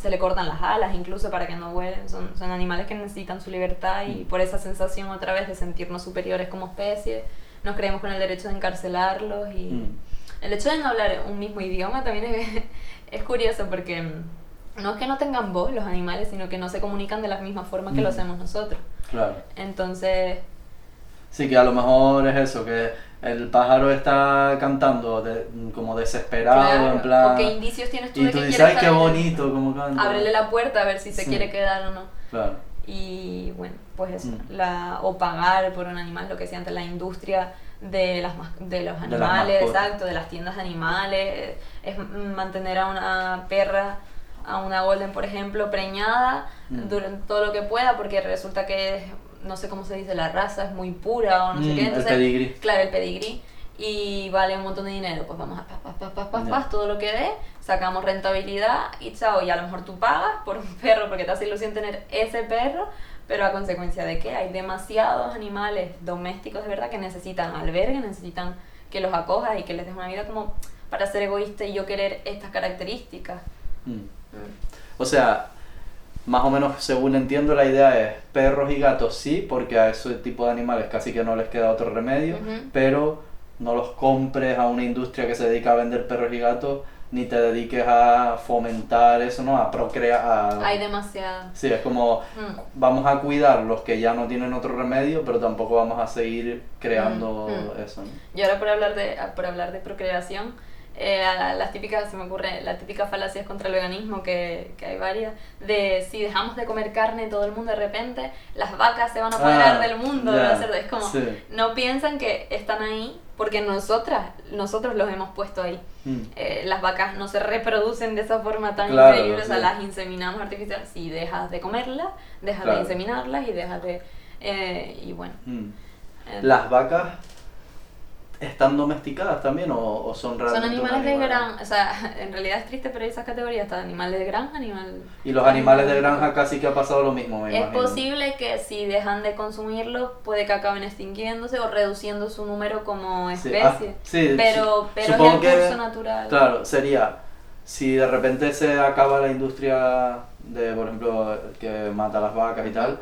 se le cortan las alas incluso para que no vuelen. Son, son animales que necesitan su libertad y por esa sensación otra vez de sentirnos superiores como especie, nos creemos con el derecho de encarcelarlos y Mm. el hecho de no hablar un mismo idioma también es, es curioso porque no es que no tengan voz los animales, sino que no se comunican de la misma forma que lo Mm. hacemos nosotros. Claro. Entonces, Sí, que a lo mejor es eso, que el pájaro está cantando de- como desesperado, claro, en plan... ¿o qué indicios tienes tú y de tú que dices, ay, qué bonito, como canta. Ábrele la puerta a ver si se Sí. quiere quedar o no. Claro. Y bueno, pues eso, Mm. la, o pagar por un animal, lo que sea antes la industria de, las, de los De animales, mascotas. exacto, de las tiendas de animales, es mantener a una perra, a una golden, por ejemplo, preñada Mm. durante todo lo que pueda, porque resulta que, es- no sé cómo se dice, la raza es muy pura o no sé Mm, qué. el Entonces, pedigrí. Claro, el pedigrí. Y vale un montón de dinero, pues vamos a pas, pas, pas, pas, pas, pas, todo lo que dé, sacamos rentabilidad y chao, y a lo mejor tú pagas por un perro porque te hace ilusión tener ese perro, pero a consecuencia de que hay demasiados animales domésticos de verdad que necesitan albergue, necesitan que los acojas y que les des una vida como para ser egoísta y yo querer estas características. Mm. Mm. O sea, más o menos según entiendo la idea es perros y gatos sí, porque a ese tipo de animales casi que no les queda otro remedio, Ujú. pero no los compres a una industria que se dedica a vender perros y gatos, ni te dediques a fomentar eso, ¿no? A procrear. a- Hay demasiado. Sí, es como Mm. vamos a cuidar los que ya no tienen otro remedio, pero tampoco vamos a seguir creando Mm, mm. eso. ¿no? Y ahora por hablar de, por hablar de procreación, eh, a las típicas, se me ocurre, las típicas falacias contra el veganismo, que, que hay varias, de si dejamos de comer carne todo el mundo de repente, las vacas se van a apoderar Ah, del mundo, de cerdo. Es como, sí. no piensan que están ahí porque nosotras, nosotros los hemos puesto ahí. Mm. Eh, las vacas no se reproducen de esa forma tan Claro, increíble, o sea, sí. las inseminamos artificial. Si dejas de comerlas, dejas Claro. de inseminarlas y dejas de... eh, y bueno. Mm. ¿Las vacas están domesticadas también o, o son Son realmente un animales de granja, o sea, en realidad es triste, pero hay esas categorías, está animal de granja, animal... Y los animales de granja casi que ha pasado lo mismo, me Es imagino. posible que si dejan de consumirlos, puede que acaben extinguiéndose o reduciendo su número como Sí, especie. ah, sí, pero sí. pero es el que- curso natural. Claro, sería si de repente se acaba la industria de, por ejemplo, que mata las vacas y tal,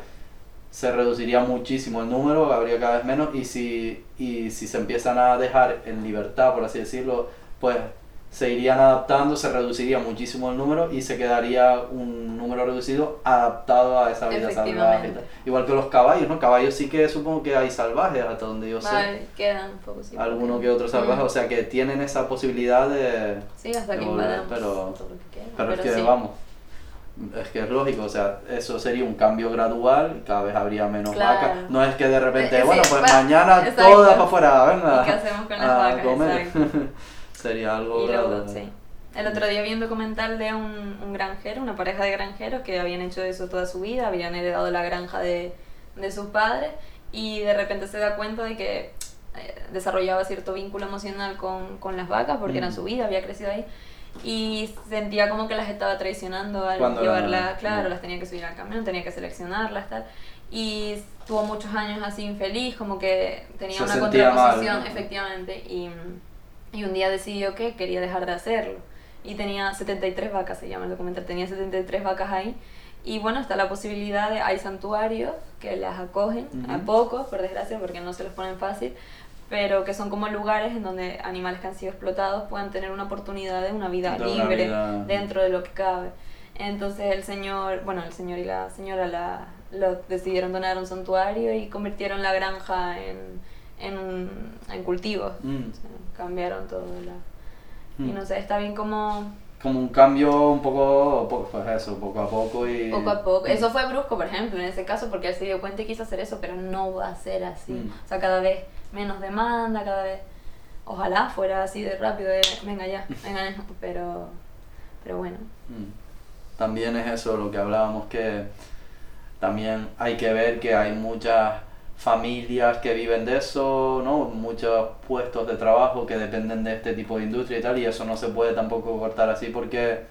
se reduciría muchísimo el número, habría cada vez menos, y si, y si se empiezan a dejar en libertad, por así decirlo, pues se irían adaptando, se reduciría muchísimo el número y se quedaría un número reducido adaptado a esa vida salvaje. Igual que los caballos, ¿no? Caballos sí que supongo que hay salvajes, hasta donde yo sé. Vale, quedan un poco sí, Alguno porque- que otro salvaje, Mm. o sea que tienen esa posibilidad de... Sí, hasta que de volver, invadamos pero- todo lo que quieran, Pero, es que sí. vamos, es que es lógico, o sea, eso sería un cambio gradual cada vez habría menos Claro. vacas. No es que de repente, Eh, sí, bueno, pues mañana exacto. todas para afuera, venga. ¿Y qué hacemos con las vacas? comer. Sería algo luego, gradual. sí. El otro día vi un documental de un, un granjero, una pareja de granjeros que habían hecho eso toda su vida, habían heredado la granja de, de sus padres y de repente se da cuenta de que eh, desarrollaba cierto vínculo emocional con, con las vacas porque eran Mm. su vida, había crecido ahí y sentía como que las estaba traicionando al Cuando llevarlas, eran- claro, mm. las tenía que subir al camión, tenía que seleccionarlas, tal. Y tuvo muchos años así infeliz, como que tenía Se una sentía mal, contraposición, ¿no? efectivamente, y, y un día decidió que quería dejar de hacerlo. Y tenía 73 vacas, se llama el documental, tenía 73 vacas ahí. Y bueno, está la posibilidad de, hay santuarios que las acogen, a Ujú. pocos, por desgracia, porque no se los ponen fácil, pero que son como lugares en donde animales que han sido explotados puedan tener una oportunidad de una vida De una libre vida- dentro de lo que cabe. Entonces el señor, bueno, el señor y la señora la, lo decidieron donar a un santuario y convirtieron la granja en, en, en cultivos. Mm. O sea, cambiaron todo. La, Y Mm. no sé, está bien como Como un cambio un poco, po- pues eso, poco a poco y... poco a poco. Eso fue brusco, por ejemplo, en ese caso, porque él se dio cuenta y quiso hacer eso, pero no va a ser así. Mm. O sea, cada vez menos demanda, cada vez... Ojalá fuera así de rápido, de, venga ya, venga, ya", pero, pero bueno. Mm. También es eso lo que hablábamos, que también hay que ver que hay muchas familias que viven de eso, ¿no? Muchos puestos de trabajo que dependen de este tipo de industria y tal, y eso no se puede tampoco cortar así porque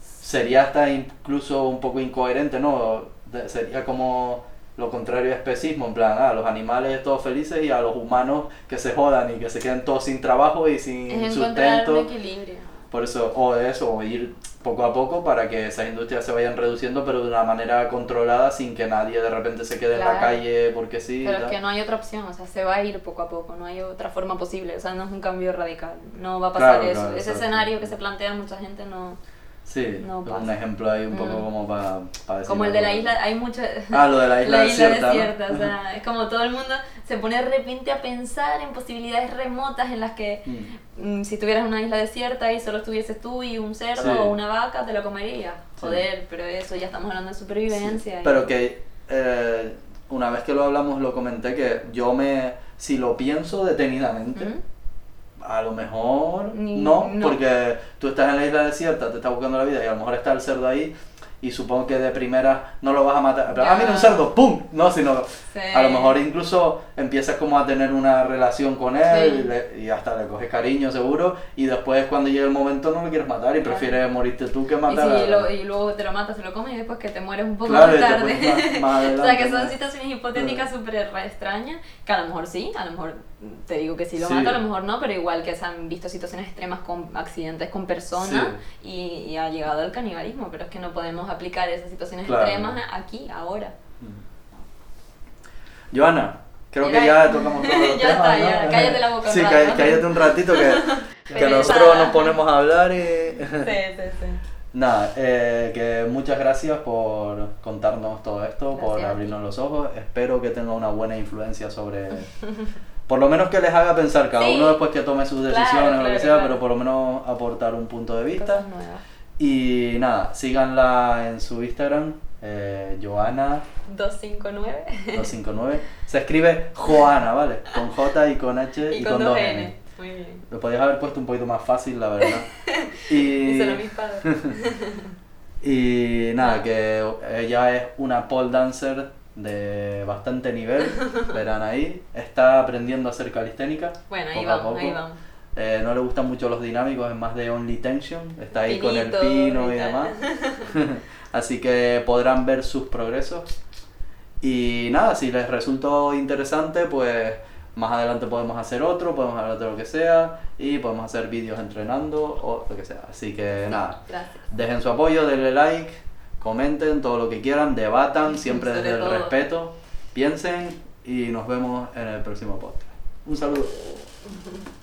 sería hasta incluso un poco incoherente, ¿no? De- sería como lo contrario de especismo, en plan, ah, los animales todos felices y a los humanos que se jodan y que se queden todos sin trabajo y sin Es sustento. un equilibrio. Por eso, o eso, o ir poco a poco para que esas industrias se vayan reduciendo, pero de una manera controlada, sin que nadie de repente se quede en la calle porque sí. Pero es que no hay otra opción, o sea, se va a ir poco a poco, no hay otra forma posible, o sea, no es un cambio radical, no va a pasar Claro, eso. claro, Ese escenario que se plantea mucha gente no, Sí, No un ejemplo ahí un poco Mm. como para decir. Como el de la isla, hay mucho... Ah, lo de la isla, la isla desierta. ¿no? desierta, o sea, es como todo el mundo se pone de repente a pensar en posibilidades remotas en las que Mm. mm, si tuvieras una isla desierta y solo estuvieses tú y un cerdo Sí. o una vaca, te lo comerías. Sí. Joder, pero eso ya estamos hablando de supervivencia. y- Pero que eh, una vez que lo hablamos lo comenté que yo me, si lo pienso detenidamente, ¿Mm? A lo mejor no, no. porque tú estás en la isla desierta, te estás buscando la vida y a lo mejor está el cerdo ahí y supongo que de primera no lo vas a matar. Ya. Ah, mira un cerdo, ¡pum! No, sino Sí. a lo mejor incluso empiezas como a tener una relación con él Sí. y, le- y hasta le coges cariño seguro y después cuando llegue el momento no lo quieres matar y Claro. prefieres morirte tú que Y, matar si a- lo- y luego te lo matas, te lo comes y después que te mueres un poco Claro, y más tarde. más- más o sea adelante, que son situaciones hipotéticas súper extrañas, que a lo mejor sí, a lo mejor te digo que sí lo Sí. mato, a lo mejor no, pero igual que se han visto situaciones extremas con accidentes con personas y, y ha llegado al canibalismo, pero es que no podemos aplicar esas situaciones Claro. extremas aquí, ahora. Joana, creo que Mira, ya tocamos todos los ya está, ¿no? ya, cállate la boca un Sí, rato. cá- cállate un ratito que, que nosotros nos ponemos a hablar y... Sí, sí, sí. Nada, eh, que muchas gracias por contarnos todo esto, por Gracias. abrirnos los ojos. Espero que tenga una buena influencia sobre... Por lo menos que les haga pensar, cada Sí. uno después que tome sus Claro, decisiones o lo que sea, claro. pero por lo menos aportar un punto de vista. Y nada, síganla en su Instagram, eh, Joana259. 259 Se escribe Joana, ¿vale? Con J y con H y, y con 2N. Muy bien. Lo podías haber puesto un poquito más fácil, la verdad. y, mis padres. y nada, que ella es una pole dancer de bastante nivel, verán ahí. Está aprendiendo a hacer calisténica. Bueno, ahí vamos, ahí vamos. Eh, no le gustan mucho los dinámicos, es más de only tension. Está ahí con el pino y demás. Así que podrán ver sus progresos. Y nada, si les resultó interesante, pues más adelante podemos hacer otro, podemos hablar de lo que sea y podemos hacer vídeos entrenando o lo que sea. Así que nada, Gracias. dejen su apoyo, denle like, comenten todo lo que quieran, debatan, siempre Sobre desde el respeto, piensen y nos vemos en el próximo podcast. Un saludo.